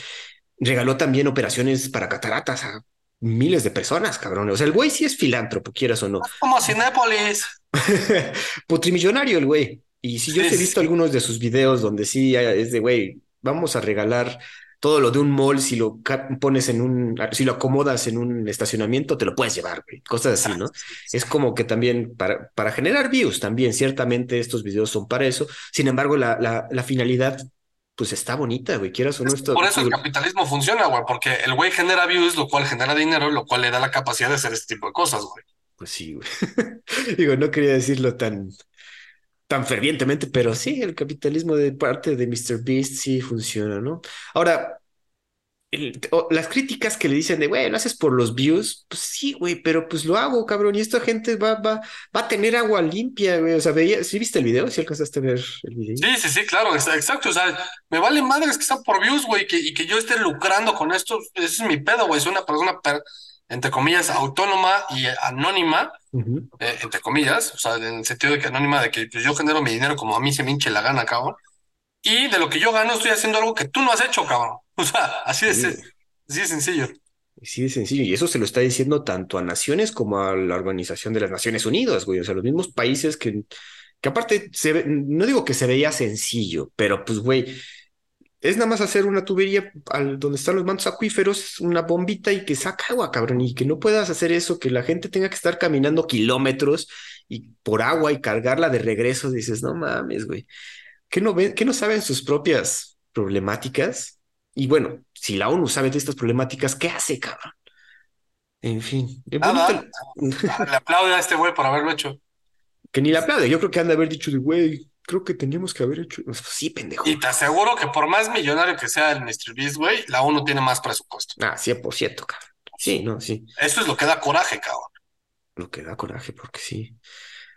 regaló también operaciones para cataratas a miles de personas, cabrón. O sea, el güey sí es filántropo, quieras o no. Como Cinépolis. Putrimillonario el güey. Y si yo sí, he visto sí. algunos de sus videos donde sí es de, güey, vamos a regalar todo lo de un mall, si lo pones en un, si lo acomodas en un estacionamiento, te lo puedes llevar, güey. Cosas así, ¿no? Es como que también para, para generar views, también ciertamente estos videos son para eso. Sin embargo, la, la, la finalidad pues está bonita, güey, quieras o no. Esto, por eso el capitalismo funciona, güey, porque el güey genera views, lo cual genera dinero, lo cual le da la capacidad de hacer este tipo de cosas, güey. Pues sí, güey. Digo, no quería decirlo tan, tan fervientemente, pero sí, el capitalismo de parte de Mr. Beast sí funciona, ¿no? Ahora, el, las críticas que le dicen de, güey, lo haces por los views, pues sí, güey, pero pues lo hago, cabrón, y esta gente va, va, va a tener agua limpia, güey, o sea, veía, ¿sí viste el video? ¿Sí alcanzaste a ver el video? Sí, sí, sí, claro, exacto, o sea, me vale madres que sean por views, güey, que, y que yo esté lucrando con esto, ese es mi pedo, güey, soy una persona, per, entre comillas, autónoma y anónima, uh -huh. eh, entre comillas, o sea, en el sentido de que anónima, de que pues, yo genero mi dinero como a mí se me hinche la gana, cabrón, y de lo que yo gano estoy haciendo algo que tú no has hecho, cabrón. O sea, así de, sí. así de sencillo. Sí, de sencillo. Y eso se lo está diciendo tanto a naciones como a la Organización de las Naciones Unidas, güey. O sea, los mismos países que, que aparte, se ve, no digo que se veía sencillo, pero pues, güey, es nada más hacer una tubería al, donde están los mantos acuíferos, una bombita y que saca agua, cabrón. Y que no puedas hacer eso, que la gente tenga que estar caminando kilómetros y por agua y cargarla de regreso. Dices, no mames, güey. ¿Qué no, ven, ¿Qué no saben sus propias problemáticas? Y bueno, si la ONU sabe de estas problemáticas, ¿qué hace, cabrón? En fin. Nada, le aplaude a este güey por haberlo hecho. Que ni le aplaude. Yo creo que han de haber dicho de, güey, creo que teníamos que haber hecho. Sí, pendejo. Y te aseguro que por más millonario que sea el Mr. Beast, güey, la ONU tiene más presupuesto. Ah, 100%, cabrón. Sí, no, sí. Eso es lo que da coraje, cabrón. Lo que da coraje, porque sí.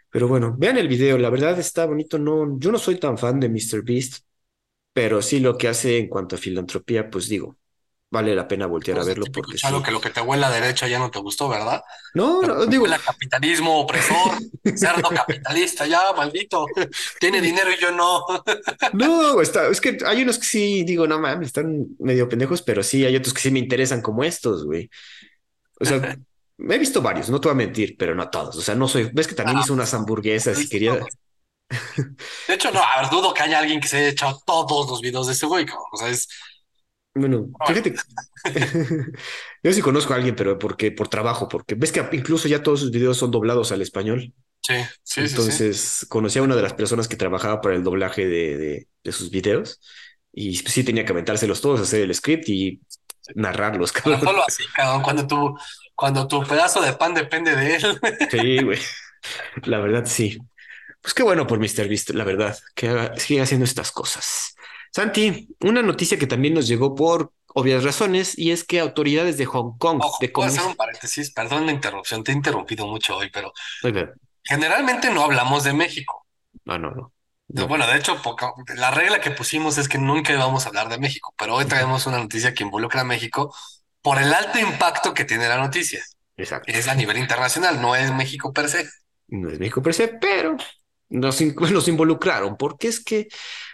Pero bueno, vean el video, la verdad está bonito. No, yo no soy tan fan de Mr. Beast, pero sí lo que hace en cuanto a filantropía, pues digo, vale la pena voltear pues a verlo porque sí. que lo que te huele a la derecha ya no te gustó, ¿verdad? No, no, digo. El capitalismo opresor, cerdo capitalista, ya, maldito. Tiene dinero y yo no. no, está, es que hay unos que sí, digo, no mames, están medio pendejos, pero sí, hay otros que sí me interesan como estos, güey. O sea, he visto varios, no te voy a mentir, pero no todos. O sea, no soy. Ves que también ah, hizo unas hamburguesas y quería. De hecho, no, a ver, dudo que haya alguien que se haya echado todos los videos de ese güey, cabrón. O sea, es. Bueno, fíjate. Yo sí conozco a alguien, pero porque por trabajo, porque ves que incluso ya todos sus videos son doblados al español. Sí, sí, Entonces, sí, conocí a una de las personas que trabajaba para el doblaje de, de, de sus videos y sí tenía que aventárselos todos, hacer el script y narrarlos, cabrón. No solo así, cabrón, cuando tu, cuando tu pedazo de pan depende de él. Sí, güey. La verdad, sí. Pues qué bueno por Mr. Beast, la verdad, que haga, siga haciendo estas cosas. Santi, una noticia que también nos llegó por obvias razones, y es que autoridades de Hong Kong... Ojo, puedo hacer un paréntesis? Perdón la interrupción, te he interrumpido mucho hoy, pero generalmente no hablamos de México. No, no, no. Bueno, de hecho, la regla que pusimos es que nunca íbamos a hablar de México, pero hoy traemos una noticia que involucra a México por el alto impacto que tiene la noticia. Exacto. Es a nivel internacional, no es México per se. No es México per se, pero nos, involucraron, porque es que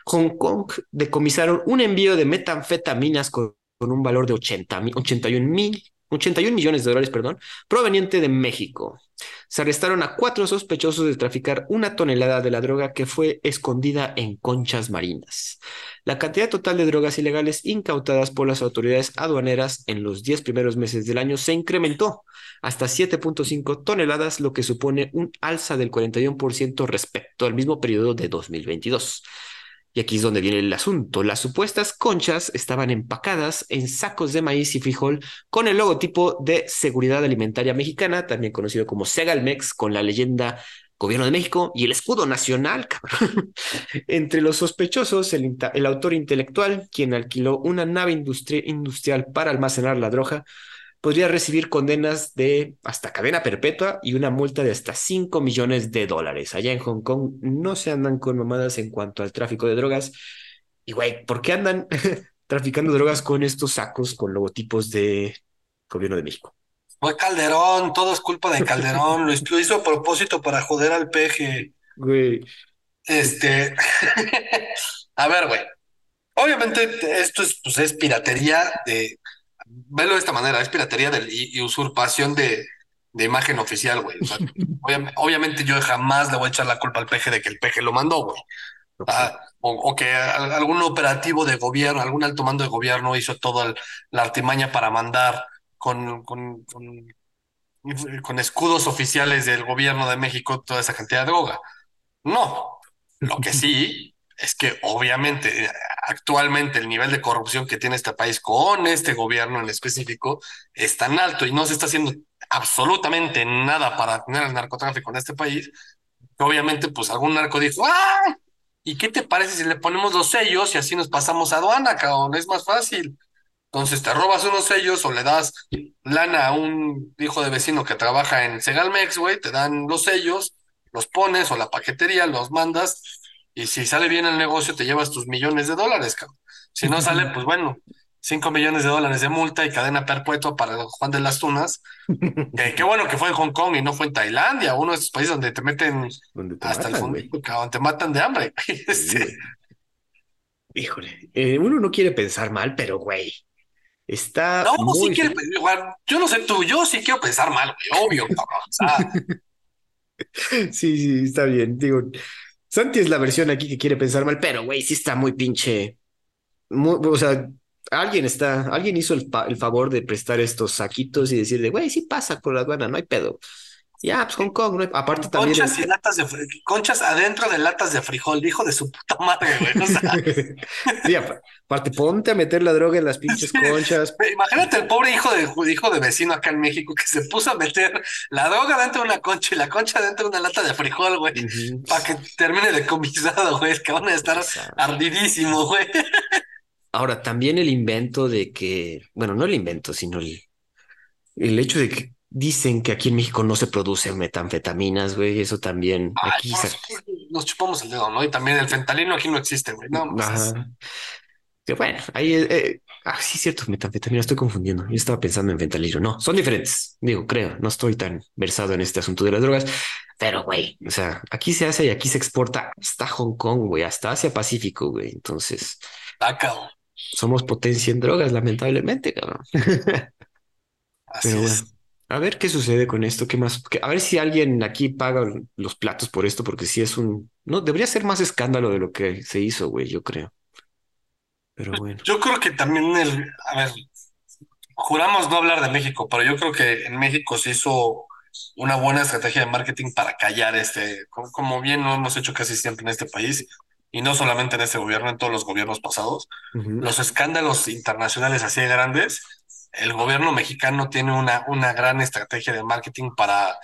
Hong Kong decomisaron un envío de metanfetaminas con, con un valor de 80, 81 mil 81 millones de dólares, perdón, proveniente de México. Se arrestaron a cuatro sospechosos de traficar una tonelada de la droga que fue escondida en conchas marinas. La cantidad total de drogas ilegales incautadas por las autoridades aduaneras en los 10 primeros meses del año se incrementó hasta 7.5 toneladas, lo que supone un alza del 41% respecto al mismo periodo de 2022. Y aquí es donde viene el asunto. Las supuestas conchas estaban empacadas en sacos de maíz y frijol con el logotipo de Seguridad Alimentaria Mexicana, también conocido como Segalmex, con la leyenda Gobierno de México y el escudo nacional. Entre los sospechosos, el, autor intelectual, quien alquiló una nave industrial para almacenar la droga, podría recibir condenas de hasta cadena perpetua y una multa de hasta 5 millones de dólares. Allá en Hong Kong no se andan con mamadas en cuanto al tráfico de drogas. Y güey, ¿por qué andan traficando drogas con estos sacos con logotipos de gobierno de México? Fue Calderón, todo es culpa de Calderón, lo hizo a propósito para joder al peje. Güey. Este, a ver, güey. Obviamente esto es, pues, es piratería de, velo de esta manera, es piratería y, usurpación de, imagen oficial, güey. obviamente yo jamás le voy a echar la culpa al peje de que el peje lo mandó, güey. Ah, o, que algún operativo de gobierno, algún alto mando de gobierno hizo toda la artimaña para mandar con, con, con, escudos oficiales del gobierno de México toda esa cantidad de droga. No, lo que sí es que obviamente actualmente el nivel de corrupción que tiene este país con este gobierno en específico es tan alto y no se está haciendo absolutamente nada para tener el narcotráfico en este país, obviamente pues algún narco dijo, ¡ah! ¿Y qué te parece si le ponemos los sellos y así nos pasamos a aduana, cabrón? Es más fácil. Entonces te robas unos sellos o le das lana a un hijo de vecino que trabaja en Segalmex, güey, te dan los sellos, los pones o la paquetería, los mandas y si sale bien el negocio, te llevas tus millones de dólares, cabrón. Si no sale, pues bueno, cinco millones de dólares de multa y cadena perpetua para Juan de las Tunas. qué bueno que fue en Hong Kong y no fue en Tailandia, uno de esos países donde te meten hasta el fondo, cabrón, te matan de hambre. Este. Híjole, eh, uno no quiere pensar mal, pero güey, está. No, muy... sí quiere pensar, yo no sé tú, yo sí quiero pensar mal, güey, obvio, cabrón. sí, sí, está bien. Digo, Santi es la versión aquí que quiere pensar mal, pero güey, sí está muy pinche. o sea, alguien está, alguien hizo el, el, favor de prestar estos saquitos y decirle, güey, sí pasa por la aduana, no hay pedo. Ya, pues Hong Kong, ¿no? aparte también. Conchas y latas de conchas adentro de latas de frijol, hijo de su puta madre, güey. sí, aparte, ponte a meter la droga en las pinches conchas. Imagínate el pobre hijo de hijo de vecino acá en México que se puso a meter la droga dentro de una concha y la concha dentro de una lata de frijol, güey. Para que termine decomisado, güey. Es que van a estar ardidísimos, güey. Ahora, también el invento de que, bueno, no el invento, sino el, el hecho de que Dicen que aquí en México no se producen metanfetaminas, güey, eso también. aquí Nos chupamos el dedo, ¿no? Y también el fentalino aquí no existe, güey. No, pues Que bueno, ahí. Eh, eh, ah, sí, cierto, metanfetamina, estoy confundiendo. Yo estaba pensando en fentanilo. No, son diferentes. Digo, creo, no estoy tan versado en este asunto de las drogas. Pero, güey, o sea, aquí se hace y aquí se exporta hasta Hong Kong, güey, hasta Asia Pacífico, güey. Entonces. Acá. Somos potencia en drogas, lamentablemente, cabrón. Así es. A ver qué sucede con esto, qué más, a ver si alguien aquí paga los platos por esto, porque si es un, no, debería ser más escándalo de lo que se hizo, güey, yo creo. Pero bueno. Yo creo que también el, a ver, juramos no hablar de México, pero yo creo que en México se hizo una buena estrategia de marketing para callar este, como, bien lo hemos hecho casi siempre en este país, y no solamente en este gobierno, en todos los gobiernos pasados, los escándalos internacionales así de grandes el gobierno mexicano tiene una, una gran estrategia de marketing para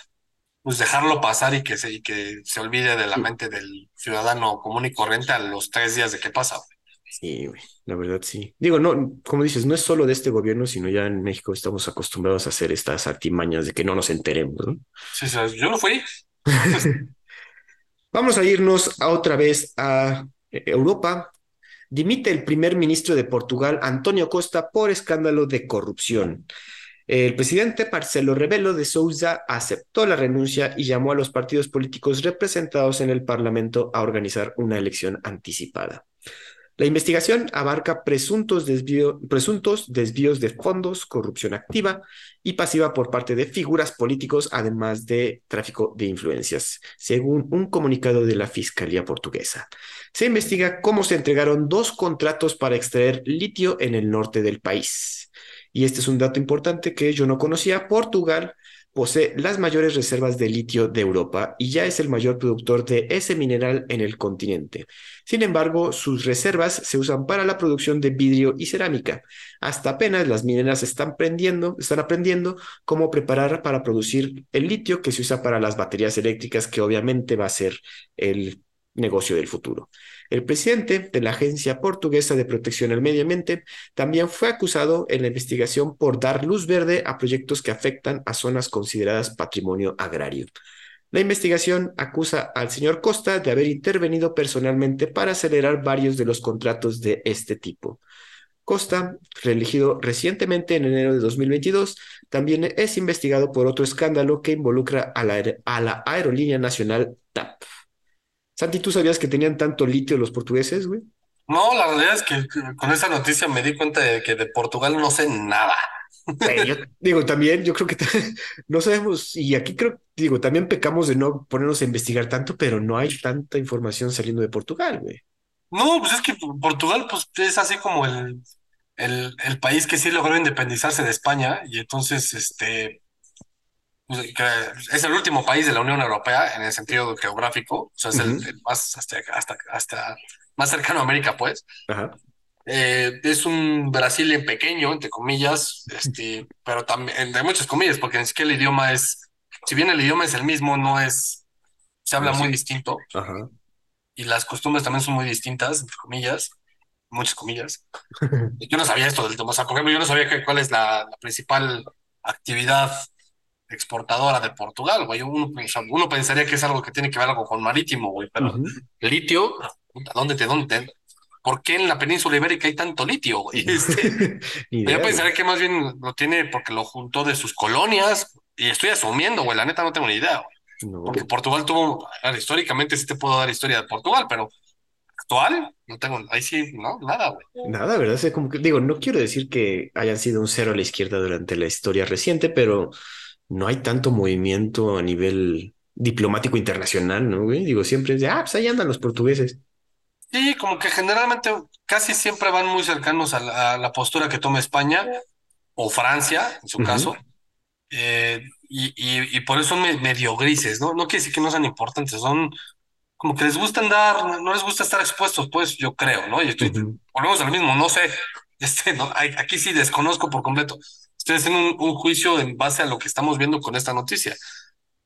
pues dejarlo pasar y que se, y que se olvide de la mente del ciudadano común y corriente a los tres días de que pasa. Sí, güey, la verdad sí. Digo, no, como dices, no es solo de este gobierno, sino ya en México estamos acostumbrados a hacer estas artimañas de que no nos enteremos, ¿no? Sí, yo no fui. Vamos a irnos a otra vez a Europa. Dimite el primer ministro de Portugal, Antonio Costa, por escándalo de corrupción. El presidente Marcelo Rebelo de Souza aceptó la renuncia y llamó a los partidos políticos representados en el Parlamento a organizar una elección anticipada. La investigación abarca presuntos, desvíos de fondos, corrupción activa y pasiva por parte de figuras políticos, además de tráfico de influencias, según un comunicado de la Fiscalía portuguesa. Se investiga cómo se entregaron dos contratos para extraer litio en el norte del país. Y este es un dato importante que yo no conocía. Portugal posee las mayores reservas de litio de Europa y ya es el mayor productor de ese mineral en el continente. Sin embargo, sus reservas se usan para la producción de vidrio y cerámica. Hasta apenas las mineras están aprendiendo, están aprendiendo cómo preparar para producir el litio que se usa para las baterías eléctricas, que obviamente va a ser el negocio del futuro. El presidente de la Agencia Portuguesa de Protección al Medio Ambiente también fue acusado en la investigación por dar luz verde a proyectos que afectan a zonas consideradas patrimonio agrario. La investigación acusa al señor Costa de haber intervenido personalmente para acelerar varios de los contratos de este tipo. Costa, reelegido recientemente en enero de 2022, también es investigado por otro escándalo que involucra a la, a la aerolínea nacional TAP. Santi, ¿tú sabías que tenían tanto litio los portugueses, güey? No, la realidad es que con esa noticia me di cuenta de que de Portugal no sé nada. yo, digo, también, yo creo que no sabemos, y aquí creo, digo, también pecamos de no ponernos a investigar tanto, pero no hay tanta información saliendo de Portugal, güey. No, pues es que Portugal, pues es así como el, el, el país que sí logró independizarse de España, y entonces, este, pues, es el último país de la Unión Europea en el sentido geográfico, o sea, es el, más hasta, hasta, hasta, más cercano a América, pues. Eh, es un Brasil en pequeño, entre comillas, este, pero también de muchas comillas, porque ni siquiera el idioma es, si bien el idioma es el mismo, no es, se habla muy distinto. Y las costumbres también son muy distintas, entre comillas, muchas comillas. yo no sabía esto del idioma, o sea, por ejemplo, yo no sabía cuál es la principal actividad exportadora de Portugal, güey. Uno, uno, pensaría que es algo que tiene que ver algo con marítimo, güey, pero litio, ¿dónde te, dónde ¿Por qué en la península ibérica hay tanto litio, güey? Este, yo pensaría que más bien lo tiene porque lo juntó de sus colonias, y estoy asumiendo, güey, la neta no tengo ni idea, güey. Porque Portugal tuvo, históricamente sí te puedo dar historia de Portugal, pero actual, no tengo, ahí sí, no, nada, güey. Nada, ¿verdad? O como que, digo, no quiero decir que hayan sido un cero a la izquierda durante la historia reciente, pero no hay tanto movimiento a nivel diplomático internacional, ¿no, güey? Digo, siempre es de, ah, pues ahí andan los portugueses. Sí, como que generalmente casi siempre van muy cercanos a la, postura que toma España o Francia, en su caso. Eh, y, y, por eso son medio grises, ¿no? No quiere decir que no sean importantes, son como que les gusta andar, no les gusta estar expuestos, pues yo creo, ¿no? Y estoy, volvemos al mismo, no sé, este, no, aquí sí desconozco por completo estoy haciendo un, juicio en base a lo que estamos viendo con esta noticia.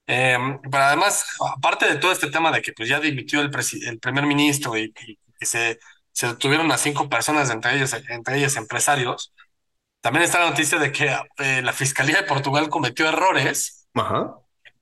Em, pero además, aparte de todo este tema de que pues ya dimitió el, el primer ministro y, que se, se detuvieron a cinco personas, entre ellos, entre ellos empresarios, también está la noticia de que eh, la Fiscalía de Portugal cometió errores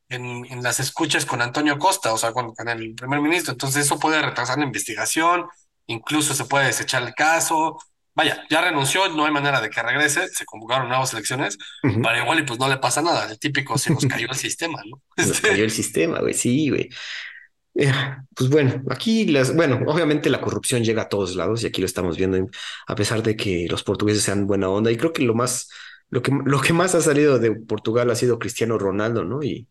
En, en, las escuchas con Antonio Costa, o sea, con, con, el primer ministro. Entonces eso puede retrasar la investigación, incluso se puede desechar el caso, vaya, ya renunció, no hay manera de que regrese, se convocaron nuevas elecciones, para igual y pues no le pasa nada, el típico se nos cayó el sistema, ¿no? Se nos cayó el sistema, güey, sí, güey. Eh, pues bueno, aquí las, bueno, obviamente la corrupción llega a todos lados y aquí lo estamos viendo, a pesar de que los portugueses sean buena onda. Y creo que lo más, lo que, lo que más ha salido de Portugal ha sido Cristiano Ronaldo, ¿no? Y,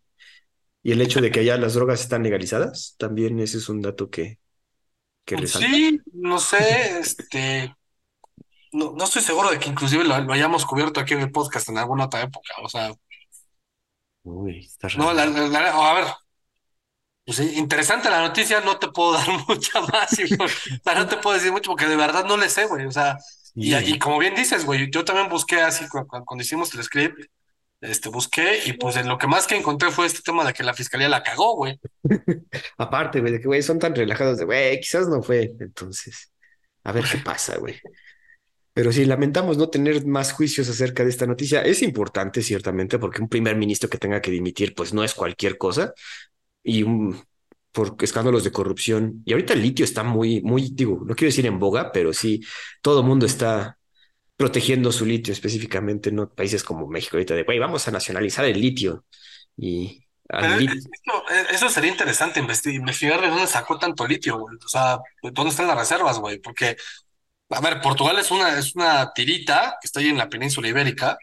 y el hecho de que allá las drogas están legalizadas, también ese es un dato que, que resalta. Sí, no sé, este, no, no estoy seguro de que inclusive lo, hayamos cubierto aquí en el podcast en alguna otra época. O sea. Uy, está raro. No, la, a ver. Pues, interesante la noticia, no te puedo dar mucha más. no te puedo decir mucho porque de verdad no le sé, güey. O sea, y, y, como bien dices, güey, yo también busqué así cuando, hicimos el script, este, busqué y pues en lo que más que encontré fue este tema de que la fiscalía la cagó, güey. Aparte, güey, de que, güey, son tan relajados de, güey, quizás no fue, entonces. A ver qué pasa, güey. Pero sí, lamentamos no tener más juicios acerca de esta noticia. Es importante, ciertamente, porque un primer ministro que tenga que dimitir, pues no es cualquier cosa. Y un, por escándalos de corrupción. Y ahorita el litio está muy, muy, digo, no quiero decir en boga, pero sí, todo el mundo está protegiendo su litio específicamente, ¿no? Países como México ahorita de, güey, vamos a nacionalizar el litio. Y eso, sería interesante, investigar de dónde sacó tanto litio, güey. O sea, dónde están las reservas, güey. Porque a ver, Portugal es una, es una tirita que está ahí en la península ibérica,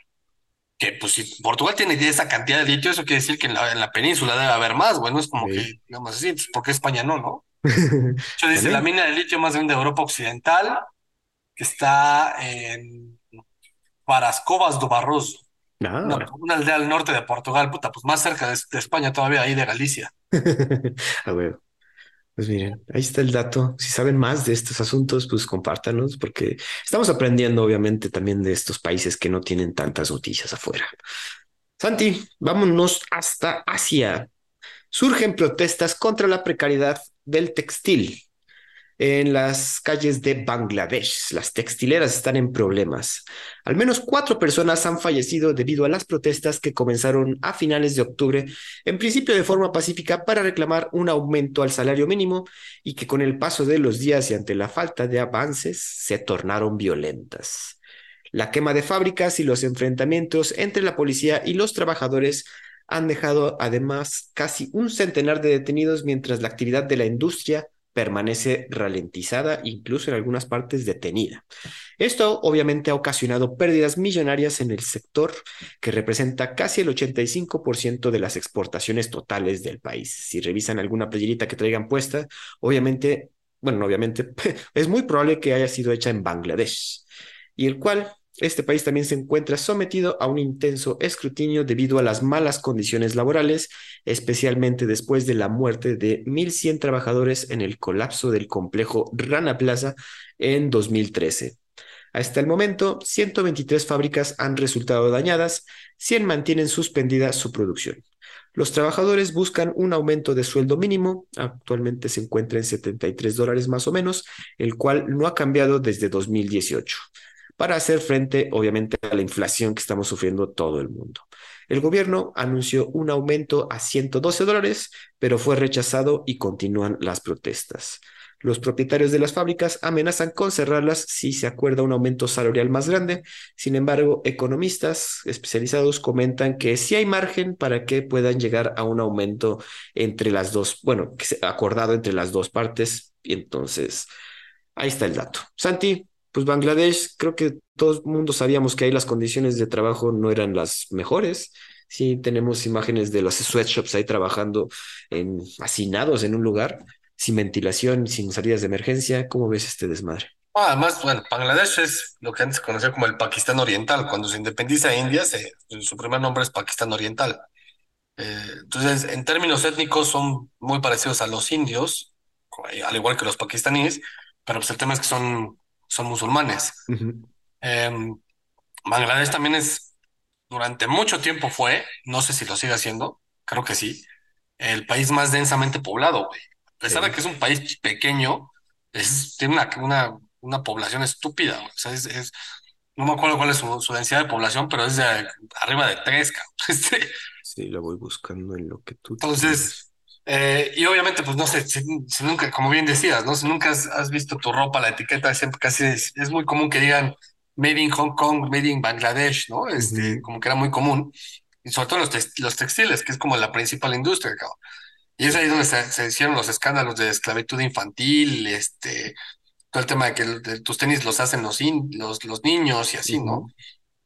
que pues si Portugal tiene esa cantidad de litio, eso quiere decir que en la, en la península debe haber más, güey, no es como que, digamos así, pues, porque España no, ¿no? Yo dice la mina de litio más grande de Europa Occidental, que está en Parascovas do Barroso, ah. una, aldea al norte de Portugal, puta, pues más cerca de, de España todavía, ahí de Galicia. a ver. Pues miren, ahí está el dato. Si saben más de estos asuntos, pues compártanos, porque estamos aprendiendo obviamente también de estos países que no tienen tantas noticias afuera. Santi, vámonos hasta Asia. Surgen protestas contra la precariedad del textil en las calles de Bangladesh. Las textileras están en problemas. Al menos cuatro personas han fallecido debido a las protestas que comenzaron a finales de octubre, en principio de forma pacífica para reclamar un aumento al salario mínimo y que con el paso de los días y ante la falta de avances se tornaron violentas. La quema de fábricas y los enfrentamientos entre la policía y los trabajadores han dejado además casi un centenar de detenidos mientras la actividad de la industria permanece ralentizada, incluso en algunas partes detenida. Esto obviamente ha ocasionado pérdidas millonarias en el sector, que representa casi el 85% de las exportaciones totales del país. Si revisan alguna playerita que traigan puesta, obviamente, bueno, obviamente es muy probable que haya sido hecha en Bangladesh, y el cual este país también se encuentra sometido a un intenso escrutinio debido a las malas condiciones laborales, especialmente después de la muerte de 1.100 trabajadores en el colapso del complejo Rana Plaza en 2013. Hasta el momento, 123 fábricas han resultado dañadas, 100 mantienen suspendida su producción. Los trabajadores buscan un aumento de sueldo mínimo, actualmente se encuentra en 73 dólares más o menos, el cual no ha cambiado desde 2018 para hacer frente, obviamente, a la inflación que estamos sufriendo todo el mundo. El gobierno anunció un aumento a 112 dólares, pero fue rechazado y continúan las protestas. Los propietarios de las fábricas amenazan con cerrarlas si se acuerda un aumento salarial más grande. Sin embargo, economistas especializados comentan que sí hay margen para que puedan llegar a un aumento entre las dos, bueno, acordado entre las dos partes. Y entonces, ahí está el dato. Santi, pues Bangladesh, creo que todo el mundo sabíamos que ahí las condiciones de trabajo no eran las mejores. Sí, tenemos imágenes de los sweatshops ahí trabajando en, hacinados en un lugar, sin ventilación, sin salidas de emergencia. ¿Cómo ves este desmadre? Ah, además, bueno, Bangladesh es lo que antes se conocía como el Pakistán Oriental. Cuando se independiza India, su primer nombre es Pakistán Oriental. Eh, entonces, en términos étnicos, son muy parecidos a los indios, al igual que los pakistaníes, pero pues el tema es que son son musulmanes. Em, Bangladesh también es, durante mucho tiempo fue, no sé si lo sigue haciendo, creo que sí, el país más densamente poblado, güey. A pesar de que es un país pequeño, es, tiene una, una, una población estúpida, O sea, es, no me acuerdo cuál es su, densidad de población, pero es de arriba de tres, cabrón. Este, sí, lo voy buscando en lo que tú. Entonces, eh, y obviamente, pues no sé, si, nunca, como bien decías, ¿no? Si nunca has, visto tu ropa, la etiqueta siempre casi es, muy común que digan Made in Hong Kong, Made in Bangladesh, ¿no? Este, como que era muy común. Y sobre todo los, los textiles, que es como la principal industria, cabrón. Y es ahí donde se, hicieron los escándalos de esclavitud infantil, este, todo el tema de que tus tenis los hacen los, los, los niños y así, ¿no?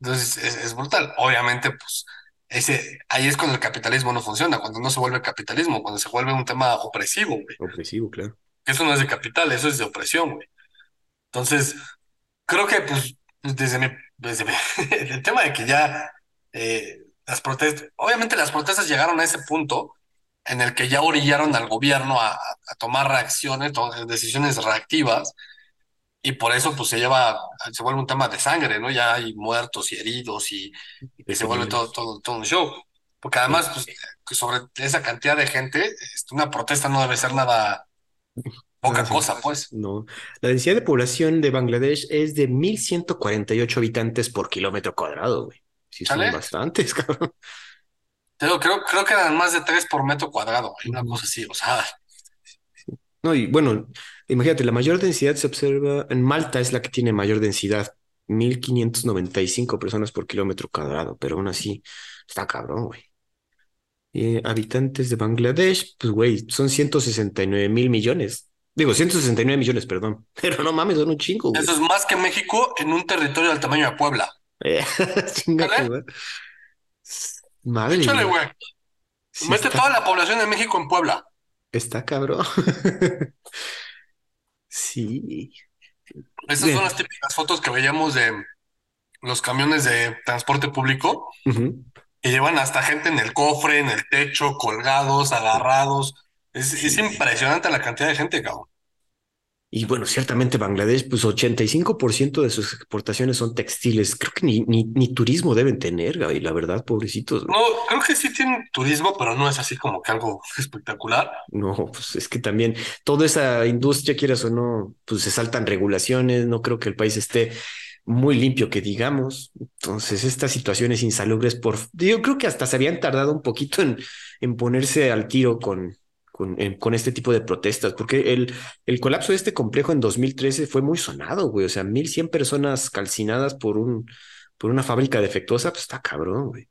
Entonces es, es brutal. Obviamente, pues ese, ahí es cuando el capitalismo no funciona, cuando no se vuelve capitalismo, cuando se vuelve un tema opresivo, güey. Opresivo, claro. Eso no es de capital, eso es de opresión, güey. Entonces, creo que, pues, desde mi, desde el tema de que ya eh, las protestas, obviamente las protestas llegaron a ese punto en el que ya orillaron al gobierno a, a tomar reacciones, decisiones reactivas, y por eso pues se lleva, se vuelve un tema de sangre, ¿no? Ya hay muertos y heridos y, se vuelve todo, todo, todo un show. Porque además, pues, sobre esa cantidad de gente, este, una protesta no debe ser nada Poca cosa, pues. No. La densidad de población de Bangladesh es de 1.148 habitantes por kilómetro cuadrado, güey. Sí, son bastantes, cabrón. creo, creo que eran más de tres por metro cuadrado, una cosa así, o sea. No, y bueno, imagínate, la mayor densidad se observa en Malta, es la que tiene mayor densidad, 1595 personas por kilómetro cuadrado, pero aún así está cabrón, güey. Eh, habitantes de Bangladesh, pues, güey, son 169 mil millones. Digo, 169 millones, perdón. Pero no mames, son un chingo, güey. Eso es más que México en un territorio del tamaño de Puebla. Eh, güey. Madre Échale, güey. Mete toda la población de México en Puebla. Está cabrón. sí. Esas son las típicas fotos que veíamos de los camiones de transporte público que llevan hasta gente en el cofre, en el techo, colgados, agarrados. Es, impresionante la cantidad de gente, cabrón. Y bueno, ciertamente Bangladesh, pues 85% de sus exportaciones son textiles. Creo que ni, ni, turismo deben tener, Gaby, la verdad, pobrecitos. No, creo que sí tienen turismo, pero no es así como que algo espectacular. No, pues es que también toda esa industria, quieras o no, pues se saltan regulaciones. No creo que el país esté muy limpio, que digamos. Entonces, estas situaciones insalubres, por yo creo que hasta se habían tardado un poquito en, en ponerse al tiro con, con, este tipo de protestas, porque el, el colapso de este complejo en 2013 fue muy sonado, güey, o sea, 1100 personas calcinadas por, un, por una fábrica defectuosa, pues está cabrón, güey.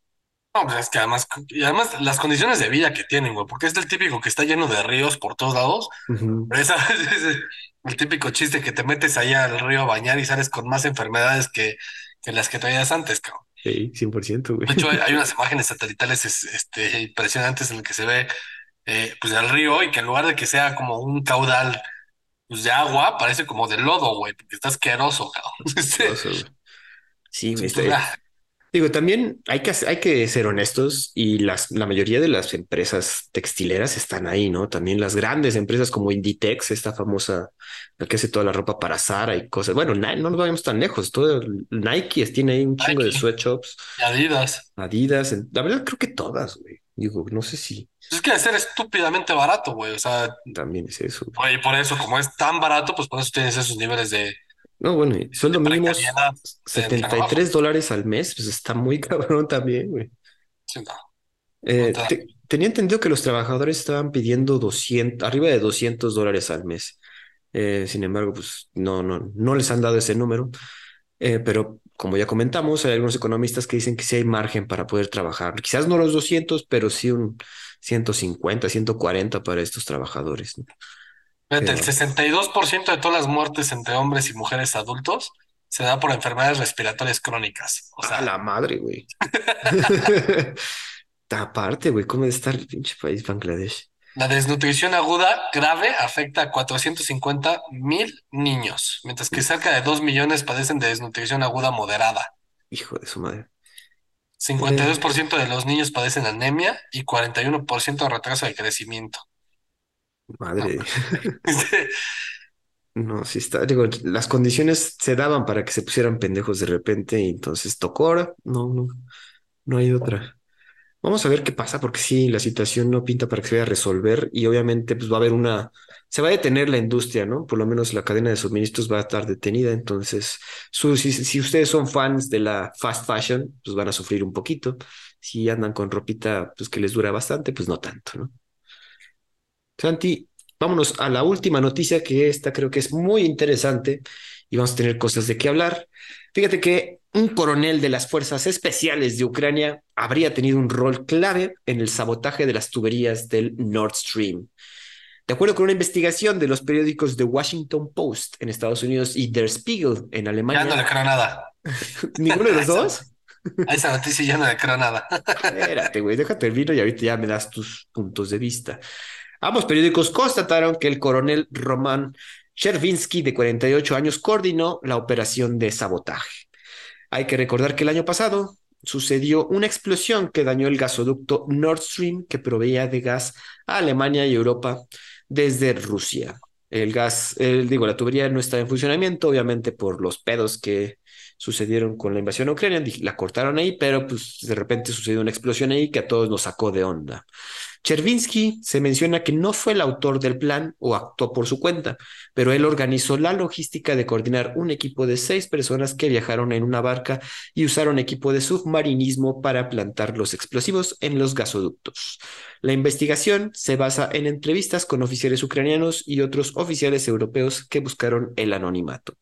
No, pues es que además, y además las condiciones de vida que tienen, güey, porque es el típico que está lleno de ríos por todos lados. es el típico chiste que te metes allá al río a bañar y sales con más enfermedades que, que las que traías antes, cabrón. Sí, 100%, güey. De hecho, hay, unas imágenes satelitales este, impresionantes en las que se ve eh, pues del río y que en lugar de que sea como un caudal pues, de agua, parece como de lodo, güey, porque está asqueroso, cabrón. Sí, me Digo, también hay que, hay que ser honestos y las, la mayoría de las empresas textileras están ahí, ¿no? También las grandes empresas como Inditex, esta famosa, la que hace toda la ropa para Zara y cosas. Bueno, no nos vayamos tan lejos. Todo Nike tiene ahí un chingo de sweatshops. Adidas. Adidas. La verdad, creo que todas, güey. Digo, no sé si. Es que de ser estúpidamente barato, güey. O sea. También es eso. Y por eso, como es tan barato, pues por eso tienes esos niveles de. No, bueno, y sueldo mínimo 73 dólares al mes, pues está muy cabrón también, güey. Sí, no. Eh, tenía entendido que los trabajadores estaban pidiendo 200, arriba de 200 dólares al mes. Eh, sin embargo, pues no, no, no les han dado ese número. Eh, pero como ya comentamos, hay algunos economistas que dicen que sí hay margen para poder trabajar. Quizás no los 200, pero sí un 150, 140 para estos trabajadores. el 62% de todas las muertes entre hombres y mujeres adultos se da por enfermedades respiratorias crónicas. O sea, la madre, güey. Aparte, güey, ¿cómo está el pinche país Bangladesh? La desnutrición aguda grave afecta a 450 mil niños, mientras que cerca de 2 millones padecen de desnutrición aguda moderada. Hijo de su madre. 52% de los niños padecen anemia y 41% de retraso de crecimiento. Madre. No, sí está. Digo, las condiciones se daban para que se pusieran pendejos de repente y entonces tocó ahora. No, no, no hay otra. Vamos a ver qué pasa, porque sí, la situación no pinta para que se vaya a resolver y obviamente pues va a haber una, se va a detener la industria, ¿no? Por lo menos la cadena de suministros va a estar detenida, entonces si, si, ustedes son fans de la fast fashion, pues van a sufrir un poquito. Si andan con ropita pues que les dura bastante, pues no tanto, ¿no? Santi, vámonos a la última noticia que esta creo que es muy interesante y vamos a tener cosas de qué hablar. Fíjate que un coronel de las fuerzas especiales de Ucrania habría tenido un rol clave en el sabotaje de las tuberías del Nord Stream. De acuerdo con una investigación de los periódicos The Washington Post en Estados Unidos y Der Spiegel en Alemania. Ya no le creo nada. ¿Ninguno de los dos? A esa noticia ya no le creo nada. Espérate, güey, déjate el vino y ahorita ya me das tus puntos de vista. Ambos periódicos constataron que el coronel Roman Chervinsky, de 48 años, coordinó la operación de sabotaje. Hay que recordar que el año pasado sucedió una explosión que dañó el gasoducto Nord Stream que proveía de gas a Alemania y Europa desde Rusia. El gas, digo, la tubería no está en funcionamiento, obviamente por los pedos que, sucedieron con la invasión a Ucrania, la cortaron ahí, pero pues de repente sucedió una explosión ahí que a todos nos sacó de onda. Chervinsky se menciona que no fue el autor del plan o actuó por su cuenta, pero él organizó la logística de coordinar un equipo de seis personas que viajaron en una barca y usaron equipo de submarinismo para plantar los explosivos en los gasoductos. La investigación se basa en entrevistas con oficiales ucranianos y otros oficiales europeos que buscaron el anonimato.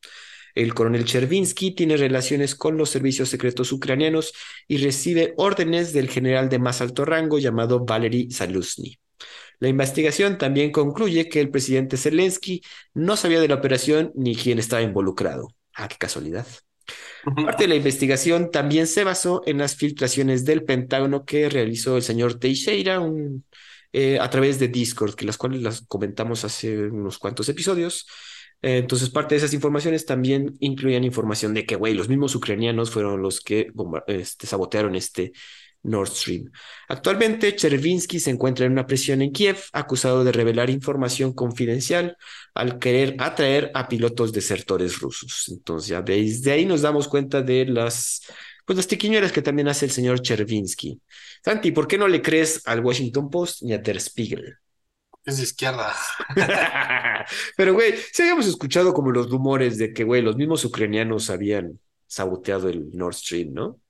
El coronel Chervinsky tiene relaciones con los servicios secretos ucranianos y recibe órdenes del general de más alto rango llamado Valery Saluzny. La investigación también concluye que el presidente Zelensky no sabía de la operación ni quién estaba involucrado. Ah, qué casualidad. Parte de la investigación también se basó en las filtraciones del Pentágono que realizó el señor Teixeira eh, a través de Discord, que las cuales las comentamos hace unos cuantos episodios. Eh, entonces, parte de esas informaciones también incluían información de que, güey, los mismos ucranianos fueron los que este, sabotearon este Nord Stream. Actualmente, Chervinsky se encuentra en una prisión en Kiev, acusado de revelar información confidencial al querer atraer a pilotos desertores rusos. Entonces, ya desde ahí nos damos cuenta de las, pues, las tiquiñuelas que también hace el señor Chervinsky. Santi, ¿por qué no le crees al Washington Post ni a Der Spiegel? Es de izquierda. Pero, güey, sí habíamos escuchado como los rumores de que, güey, los mismos ucranianos habían saboteado el Nord Stream, ¿no?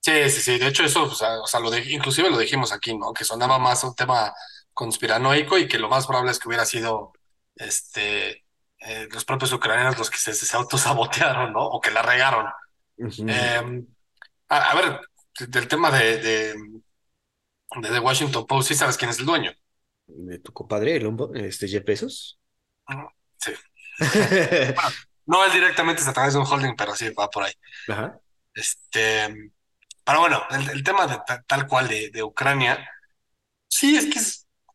Sí, sí, sí. De hecho, eso, o sea, lo de, inclusive lo dijimos aquí, ¿no? Que sonaba más un tema conspiranoico y que lo más probable es que hubiera sido este, eh, los propios ucranianos los que se, se autosabotearon, ¿no? O que la regaron. Em, a, ver, del tema de, de, de The Washington Post, ¿sí sabes quién es el dueño? De tu compadre, el este Jeff Bezos. Sí. no es directamente a través de un holding, pero sí va por ahí. Ajá. Este, pero bueno, el, tema de tal cual de, Ucrania, sí, es que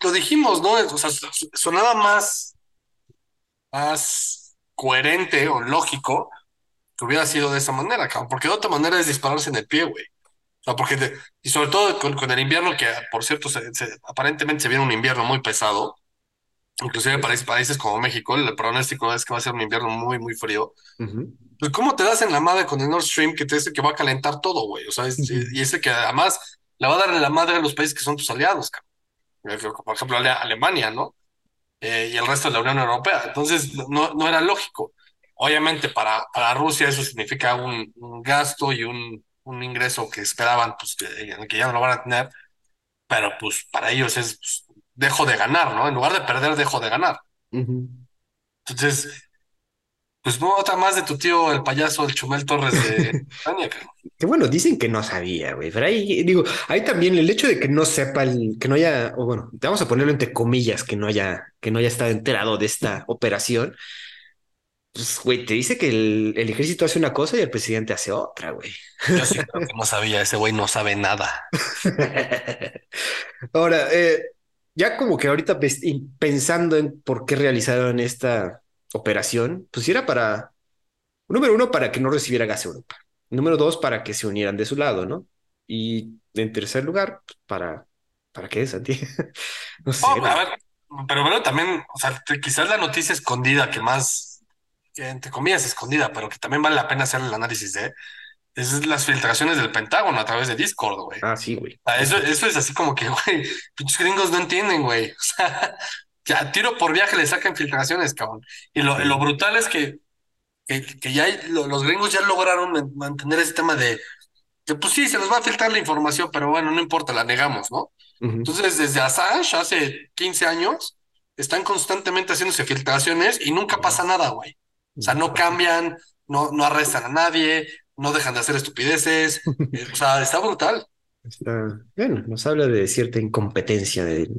lo dijimos, ¿no? O sea, sonaba más, más coherente o lógico que hubiera sido de esa manera, porque de otra manera es dispararse en el pie, güey porque y sobre todo con, el invierno, que por cierto, aparentemente se viene un invierno muy pesado, inclusive para países como México, el pronóstico es que va a ser un invierno muy, muy frío. Pues, ¿cómo te das en la madre con el Nord Stream que te dice que va a calentar todo, güey? O sea, y ese que además le va a dar en la madre a los países que son tus aliados, cabrón. Por ejemplo, Alemania, ¿no? Eh, y el resto de la Unión Europea. Entonces, no, no era lógico. Obviamente, para, para Rusia eso significa un gasto y un, un ingreso que esperaban, pues que, que ya no lo van a tener, pero pues para ellos es, pues, dejo de ganar, ¿no? En lugar de perder, dejo de ganar. Entonces, pues no, otra más de tu tío, el payaso, el Chumel Torres de España, Que bueno, dicen que no sabía, güey, pero ahí, digo, ahí también el hecho de que no sepa, el, que no haya, o bueno, te vamos a ponerlo entre comillas, que no haya, que no haya estado enterado de esta operación, pues, güey, te dice que el, ejército hace una cosa y el presidente hace otra, güey. Yo sí creo que no sabía, ese güey no sabe nada. Ahora, eh, ya como que ahorita pensando en por qué realizaron esta operación, pues era para, número uno, para que no recibiera gas Europa. Número dos, para que se unieran de su lado, ¿no? Y en tercer lugar, pues, para, ¿para qué, Santi? no sé. Oh, a ver, pero bueno, también, o sea, quizás la noticia escondida que más entre comillas escondida, pero que también vale la pena hacer el análisis de, es las filtraciones del Pentágono a través de Discord, güey. Ah, sí, güey. eso, eso es así como que, güey, pinches gringos no entienden, güey. O sea, ya tiro por viaje le sacan filtraciones, cabrón. Y lo, lo brutal es que, que, ya los gringos ya lograron mantener ese tema de que, pues sí, se nos va a filtrar la información, pero bueno, no importa, la negamos, ¿no? Entonces, desde Assange, hace 15 años, están constantemente haciéndose filtraciones y nunca pasa nada, güey. O sea, no cambian, no, no arrestan a nadie, no dejan de hacer estupideces. O sea, está brutal. Está, bueno, nos habla de cierta incompetencia de,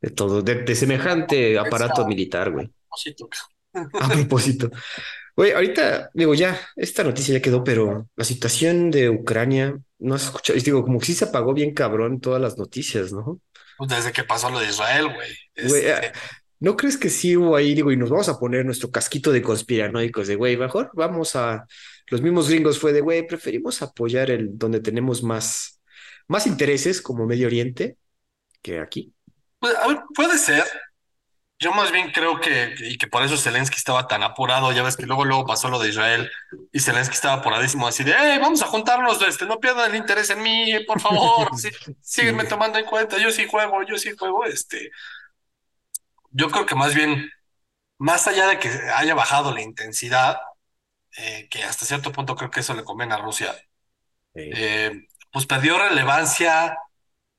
de todo, de, semejante aparato militar, güey. A propósito. Güey, ahorita, digo, ya, esta noticia ya quedó, pero la situación de Ucrania, no has escuchado, digo, como que sí se apagó bien cabrón todas las noticias, ¿no? Pues desde que pasó lo de Israel, güey. Este, ¿No crees que sí hubo ahí, digo, y nos vamos a poner nuestro casquito de conspiranoicos de, güey, mejor vamos a, los mismos gringos fue de, güey, preferimos apoyar el donde tenemos más, más intereses como Medio Oriente que aquí? Pues, a ver, puede ser. Yo más bien creo que, y que por eso Zelensky estaba tan apurado, ya ves que luego, luego pasó lo de Israel y Zelensky estaba apuradísimo así de, hey, vamos a juntarnos, este, no pierdan el interés en mí, por favor, sí, sígueme tomando en cuenta, yo sí juego, yo sí juego, este. Yo creo que más bien, más allá de que haya bajado la intensidad, eh, que hasta cierto punto creo que eso le conviene a Rusia, eh, pues perdió relevancia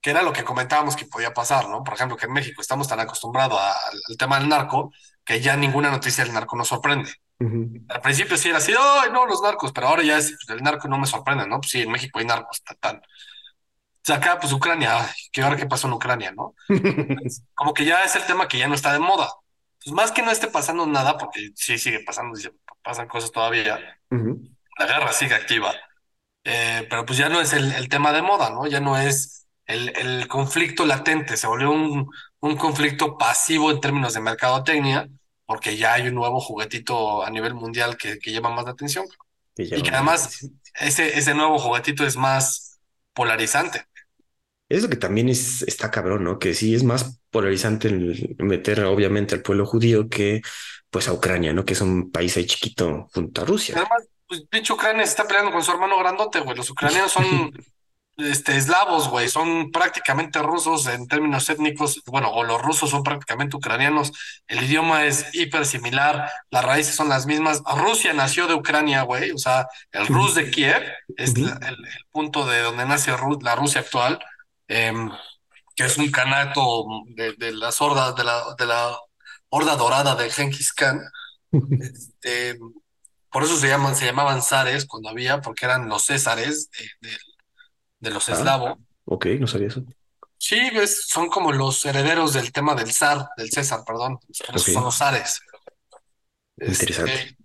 que era lo que comentábamos que podía pasar, ¿no? Por ejemplo, que en México estamos tan acostumbrados al tema del narco que ya ninguna noticia del narco nos sorprende. Al principio sí era así, ¡ay, no, los narcos! Pero ahora ya es, pues, el narco no me sorprende, ¿no? Pues sí, en México hay narcos, tal. O sea, acá, pues Ucrania, ¿qué ahora qué pasó en Ucrania, no? Como que ya es el tema que ya no está de moda. Pues más que no esté pasando nada, porque sí sigue pasando, pasan cosas todavía, la guerra sigue activa. Eh, pero pues ya no es el, el tema de moda, ¿no? Ya no es el, conflicto latente, se volvió un, un conflicto pasivo en términos de mercadotecnia, porque ya hay un nuevo juguetito a nivel mundial que, que llama más la atención. y que además ese, ese nuevo juguetito es más polarizante. Es lo que también es, está cabrón, ¿no? Que sí es más polarizante el meter obviamente al pueblo judío que pues a Ucrania, ¿no? Que es un país ahí chiquito junto a Rusia. Además, pues pinche Ucrania se está peleando con su hermano grandote, güey. Los ucranianos son este, eslavos, güey, son prácticamente rusos en términos étnicos, bueno, o los rusos son prácticamente ucranianos, el idioma es hiper similar, las raíces son las mismas. Rusia nació de Ucrania, güey, o sea, el Rus de Kiev es el, punto de donde nace la Rusia actual, em, que es un canato de, las hordas, de la, de la horda dorada de Genghis Khan. Este, por eso se, llaman, se llamaban zares cuando había, porque eran los césares de los ah, eslavos. Ok, no sabía eso. Sí, son como los herederos del tema del zar, del César, perdón. Son los zares. Interesante. Este,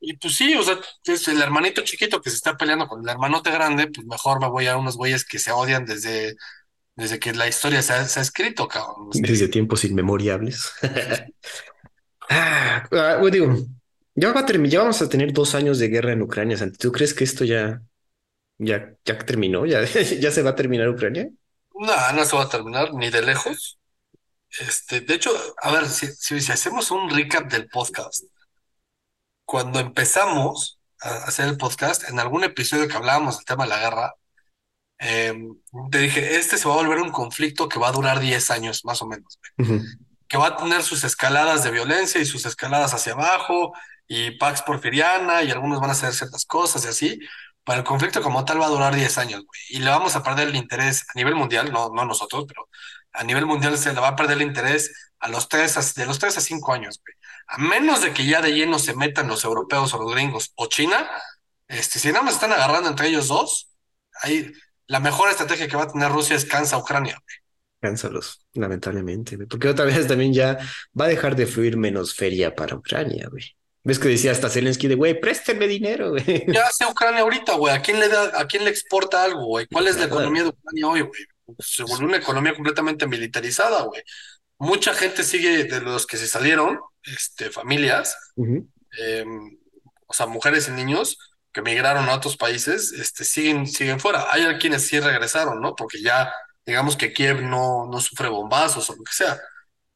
y pues sí, o sea, es el hermanito chiquito que se está peleando con el hermanote grande, pues mejor me voy a unos güeyes que se odian desde, desde que la historia se ha, escrito, cabrón. Desde tiempos inmemoriables. ah, ah digo, ya, va a ya vamos a tener dos años de guerra en Ucrania, Santi. ¿Tú crees que esto ya ya, ya terminó, ya, ya se va a terminar Ucrania. No, no se va a terminar ni de lejos. Este, de hecho, a ver, si, si, hacemos un recap del podcast, cuando empezamos a hacer el podcast, en algún episodio que hablábamos del tema de la guerra, em, te dije, este se va a volver un conflicto que va a durar 10 años, más o menos, que va a tener sus escaladas de violencia y sus escaladas hacia abajo, y Pax Porfiriana, y algunos van a hacer ciertas cosas y así, para el conflicto como tal va a durar 10 años, güey. Y le vamos a perder el interés a nivel mundial, no, no nosotros, pero a nivel mundial se le va a perder el interés a los tres, de los 3 a 5 años, güey. A menos de que ya de lleno se metan los europeos o los gringos o China, este, si nada más están agarrando entre ellos dos, ahí la mejor estrategia que va a tener Rusia es cansa a Ucrania, güey. Cánsalos, lamentablemente, porque otra vez también ya va a dejar de fluir menos feria para Ucrania, güey. ¿Ves que decía hasta Zelensky de, güey, présteme dinero, güey? ¿Qué hace Ucrania ahorita, güey? ¿A quién le da, a quién le exporta algo, güey? ¿Cuál es la economía de Ucrania hoy, güey? Se volvió una economía completamente militarizada, güey. Mucha gente sigue de los que se salieron, este, familias, em, o sea, mujeres y niños que migraron a otros países, este, siguen, siguen fuera. Hay quienes sí regresaron, ¿no? Porque ya, digamos que Kiev no, no sufre bombazos o lo que sea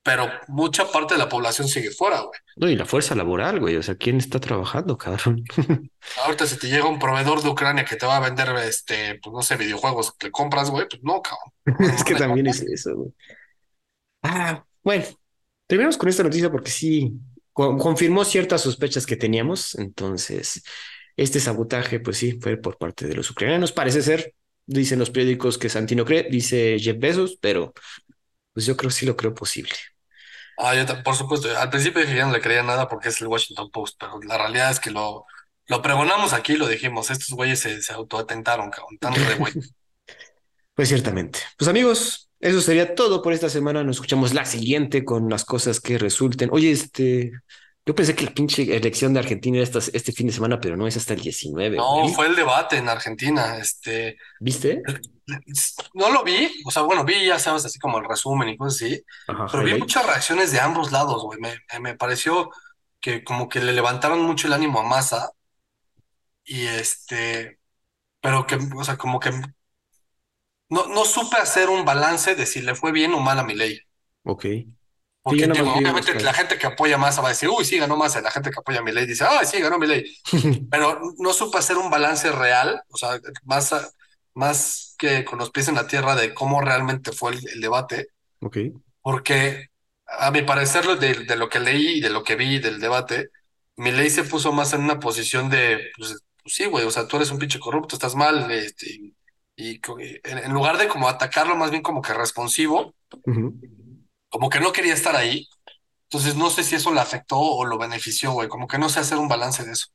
pero mucha parte de la población sigue fuera, güey. No, y la fuerza laboral, güey. O sea, ¿quién está trabajando, cabrón? Ahorita si te llega un proveedor de Ucrania que te va a vender, este, pues no sé, videojuegos que compras, güey, pues no, cabrón. es que también es eso, güey. Ah, bueno, terminamos con esta noticia porque sí, confirmó ciertas sospechas que teníamos. Entonces, este sabotaje, pues sí, fue por parte de los ucranianos. Parece ser, dicen los periódicos que Santino cree, dice Jeff Bezos, pero pues yo creo sí lo creo posible. Ah, yo, por supuesto, al principio dije que no le creía nada porque es el Washington Post, pero la realidad es que lo, lo pregonamos aquí, lo dijimos, estos güeyes se, se autoatentaron, cabrón, tanto de güey. pues ciertamente. Pues amigos, eso sería todo por esta semana. Nos escuchamos la siguiente con las cosas que resulten. Oye, este, yo pensé que la pinche elección de Argentina era este fin de semana, pero no es hasta el 19. No, fue el debate en Argentina. Este, ¿Viste? No lo vi, o sea, bueno, vi, ya sabes, así como el resumen y cosas así, pero vi muchas reacciones de ambos lados, güey. Me, me, pareció que como que le levantaron mucho el ánimo a Massa y este, pero que, o sea, como que no, no supe hacer un balance de si le fue bien o mal a mi ley. Ok. Porque obviamente la gente que apoya más va a decir, uy, sí, ganó más. La gente que apoya a mi ley dice, ah, sí, ganó mi ley. Pero no supo hacer un balance real, o sea, más, más que con los pies en la tierra de cómo realmente fue el, debate. Ok. Porque a mi parecer, de, de, lo que leí y de lo que vi del debate, mi ley se puso más en una posición de, pues, pues sí, güey, o sea, tú eres un pinche corrupto, estás mal, este, y, en, lugar de como atacarlo, más bien como que responsivo como que no quería estar ahí. Entonces no sé si eso le afectó o lo benefició, güey. Como que no sé hacer un balance de eso.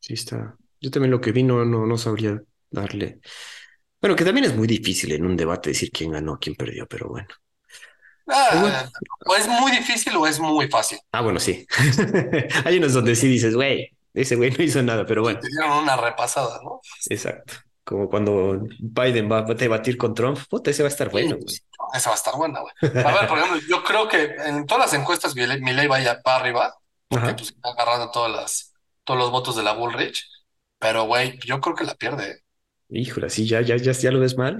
Sí, está. Yo también lo que vi no, no, sabría darle. Bueno, que también es muy difícil en un debate decir quién ganó, quién perdió, pero bueno. Ah, o es muy difícil o es muy fácil. Ah, bueno, sí. Hay unos donde sí dices, güey, ese güey no hizo nada, pero bueno. Te dieron una repasada, ¿no? Exacto. Como cuando Biden va a debatir con Trump, puta, ese va a estar bueno, güey. Esa va a estar buena, güey. A ver, por ejemplo, yo creo que en todas las encuestas mi ley vaya para arriba, porque pues está agarrando todas las, todos los votos de la Bullrich, pero güey, yo creo que la pierde. Híjole, sí, ya, ya, ya, ya lo ves mal.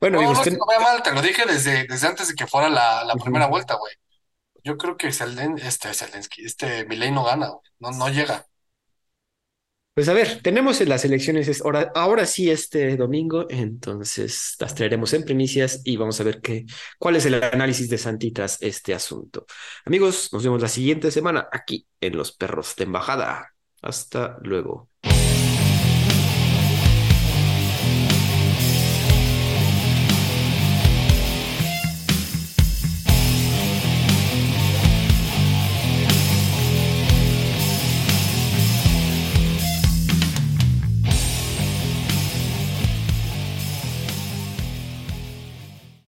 Bueno, no, no, que no vea mal, te lo dije desde, desde antes de que fuera la, la primera vuelta, güey. Yo creo que este, Zelensky, este Milei no gana, güey. No, no llega. Pues a ver, tenemos las elecciones ahora, ahora sí este domingo, entonces las traeremos en primicias y vamos a ver qué, cuál es el análisis de Santi tras este asunto. Amigos, nos vemos la siguiente semana aquí en Los Perros de Embajada. Hasta luego.